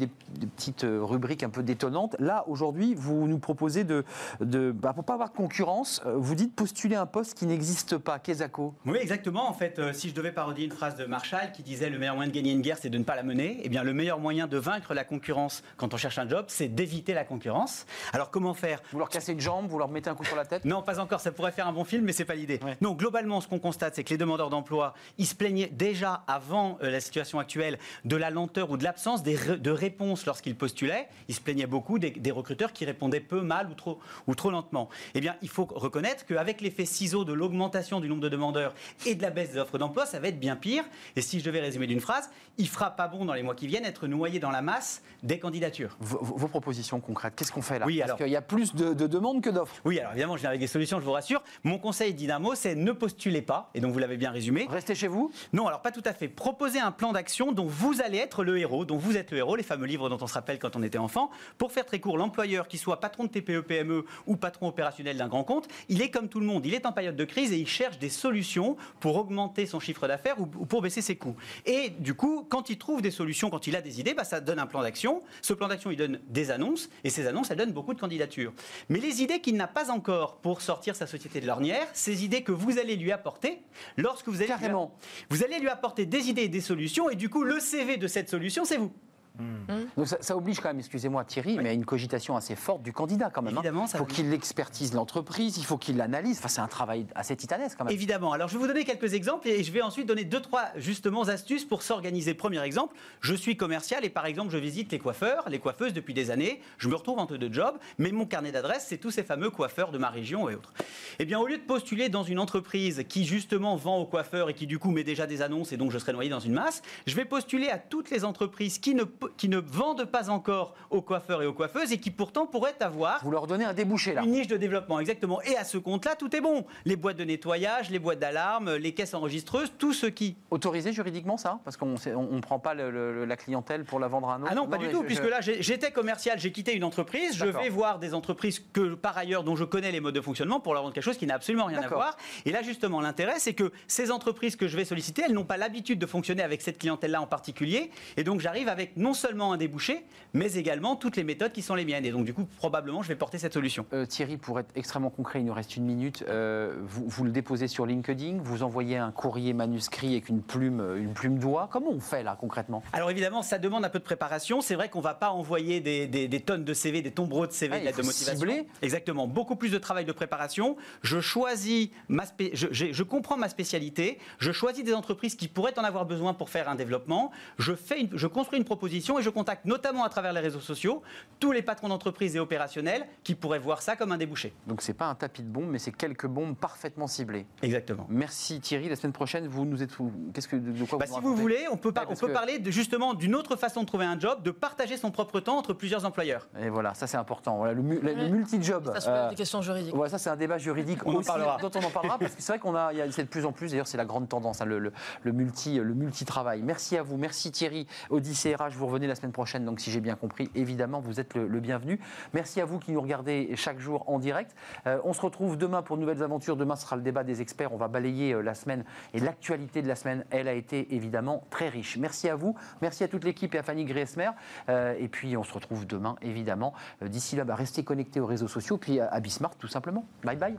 petites euh, rubriques un peu détonnantes. Là, aujourd'hui, vous nous proposez de, de bah, pour pas avoir concurrence, euh, vous dites postuler un poste qui n'existe pas. Kesako Oui, exactement. En fait, si je devais parodier une phrase de Marshall qui disait le meilleur moyen de gagner une guerre, c'est de ne pas la mener. Eh bien, le meilleur moyen de vaincre la concurrence quand on cherche un job, c'est d'éviter la concurrence. Alors, comment faire? Vous leur cassez une jambe, vous leur mettez un coup sur la tête? Non, pas encore. Ça pourrait faire un bon film, mais c'est pas l'idée. Non, globalement, ce qu'on constate, c'est que les demandeurs d'emploi, ils se plaignaient déjà avant euh, la situation actuelle de la lenteur ou de l'absence de réponses lorsqu'ils postulaient. Ils se plaignaient beaucoup des, recruteurs qui répondaient peu, mal ou trop, ou trop lentement. Eh bien, il faut reconnaître qu'avec l'effet ciseau de l'augmentation du nombre de demandeurs et de la baisse des offres d'emploi, ça va être bien pire. Et si je devais résumer d'une phrase, il fera pas bon dans les mois qui viennent être noyé dans la masse des candidatures. Vos, propositions concrètes, qu'est-ce qu'on fait là? Oui, Parce qu'il y a plus de, de demandes que d'offres. Oui, alors évidemment, je viens avec des solutions, je vous rassure. Mon conseil dit d'un mot, c'est ne postulez pas. Et donc vous l'avez bien résumé. Restez chez vous Non, alors pas tout à fait. Proposez un plan d'action dont vous allez être le héros, dont vous êtes le héros, les fameux livres dont on se rappelle quand on était enfant. Pour faire très court, l'employeur, qui soit patron de TPE, PME ou patron opérationnel d'un grand compte, il est comme tout le monde. Il est en période de crise et il cherche des solutions pour augmenter son chiffre d'affaires ou pour baisser ses coûts. Et du coup, quand il trouve des solutions, quand il a des idées, bah, ça donne un plan d'action. Ce plan d'action, il donne des annonces et ces annonces, elles donnent beaucoup de candidatures. Mais les idées qu'il n'a pas encore pour sortir sa société de l'ornière, ces idées que vous allez lui apporter lorsque vous allez, Carrément. vous allez lui apporter des idées et des solutions et du coup, le CV de cette solution, c'est vous. Hmm. Donc ça, oblige quand même, excusez-moi Thierry, mais à une cogitation assez forte du candidat quand même. Hein. Évidemment, il faut qu'il expertise l'entreprise, il faut qu'il l'analyse. Enfin, c'est un travail assez titanesque quand même. Évidemment. Alors je vais vous donner quelques exemples et je vais ensuite donner deux, trois justement astuces pour s'organiser. Premier exemple, je suis commercial et par exemple je visite les coiffeurs, les coiffeuses depuis des années. Je me retrouve entre deux jobs, mais mon carnet d'adresse c'est tous ces fameux coiffeurs de ma région et autres. Eh bien au lieu de postuler dans une entreprise qui justement vend aux coiffeurs et qui du coup met déjà des annonces et donc je serai noyé dans une masse, je vais postuler à toutes les entreprises qui ne, qui ne vendent pas encore aux coiffeurs et aux coiffeuses et qui pourtant pourraient avoir. Vous leur donnez un débouché là. Une niche de développement, exactement. Et à ce compte-là, tout est bon. Les boîtes de nettoyage, les boîtes d'alarme, les caisses enregistreuses, tout ce qui. Autorisé juridiquement ça? Parce qu'on ne prend pas la clientèle pour la vendre à un autre Ah non, pas du tout, puisque là j'étais commercial, j'ai quitté une entreprise, je vais voir des entreprises que par ailleurs dont je connais les modes de fonctionnement pour leur vendre quelque chose qui n'a absolument rien à voir. Et là justement l'intérêt c'est que ces entreprises que je vais solliciter, elles n'ont pas l'habitude de fonctionner avec cette clientèle-là en particulier. Et donc j'arrive avec non seulement un débouché, mais également toutes les méthodes qui sont les miennes. Et donc, du coup, probablement, je vais porter cette solution. Euh, Thierry, pour être extrêmement concret, il nous reste une minute. Euh, vous, le déposez sur LinkedIn, vous envoyez un courrier manuscrit avec une plume, euh, une plume d'oie. Comment on fait là concrètement? Alors évidemment, ça demande un peu de préparation. C'est vrai qu'on ne va pas envoyer des, tonnes de CV, des tombereaux de CV, de de motivation. Cibler. Exactement. Beaucoup plus de travail de préparation. Je choisis ma je, je, comprends ma spécialité. Je choisis des entreprises qui pourraient en avoir besoin pour faire un développement. Je, fais je construis une proposition et je contacte notamment à travers les réseaux sociaux tous les patrons d'entreprise et opérationnels qui pourraient voir ça comme un débouché. Donc c'est pas un tapis de bombes, mais c'est quelques bombes parfaitement ciblées. Exactement. Merci Thierry. La semaine prochaine, vous nous êtes Qu'est-ce que de quoi bah, vous Si vous voulez, on peut, on peut parler de, justement d'une autre façon de trouver un job, de partager son propre temps entre plusieurs employeurs. Et voilà, ça c'est important. Voilà, le, multi-job. Ça, c'est euh, des questions juridiques. Ouais, ça c'est un débat juridique on en parlera. dont on en parlera parce que c'est vrai qu'on a, c'est de plus en plus. D'ailleurs, c'est la grande tendance, hein, le, le, multi, le multi travail. Merci à vous, merci Thierry. Odyssée RH, vous revenez la semaine prochaine. Donc si j'ai bien compris, évidemment, vous êtes le, bienvenu. Merci à vous qui nous regardez chaque jour en direct. Euh, on se retrouve demain pour de nouvelles aventures. Demain sera le débat des experts. On va balayer euh, la semaine et l'actualité de la semaine, elle a été évidemment très riche. Merci à vous, merci à toute l'équipe et à Fanny Griesmer. Euh, et puis on se retrouve demain évidemment. D'ici là, bah, restez connectés aux réseaux sociaux, puis à, à Bismarck tout simplement. Bye bye.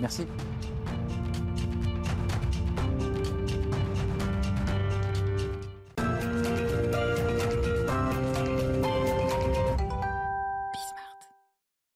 Merci.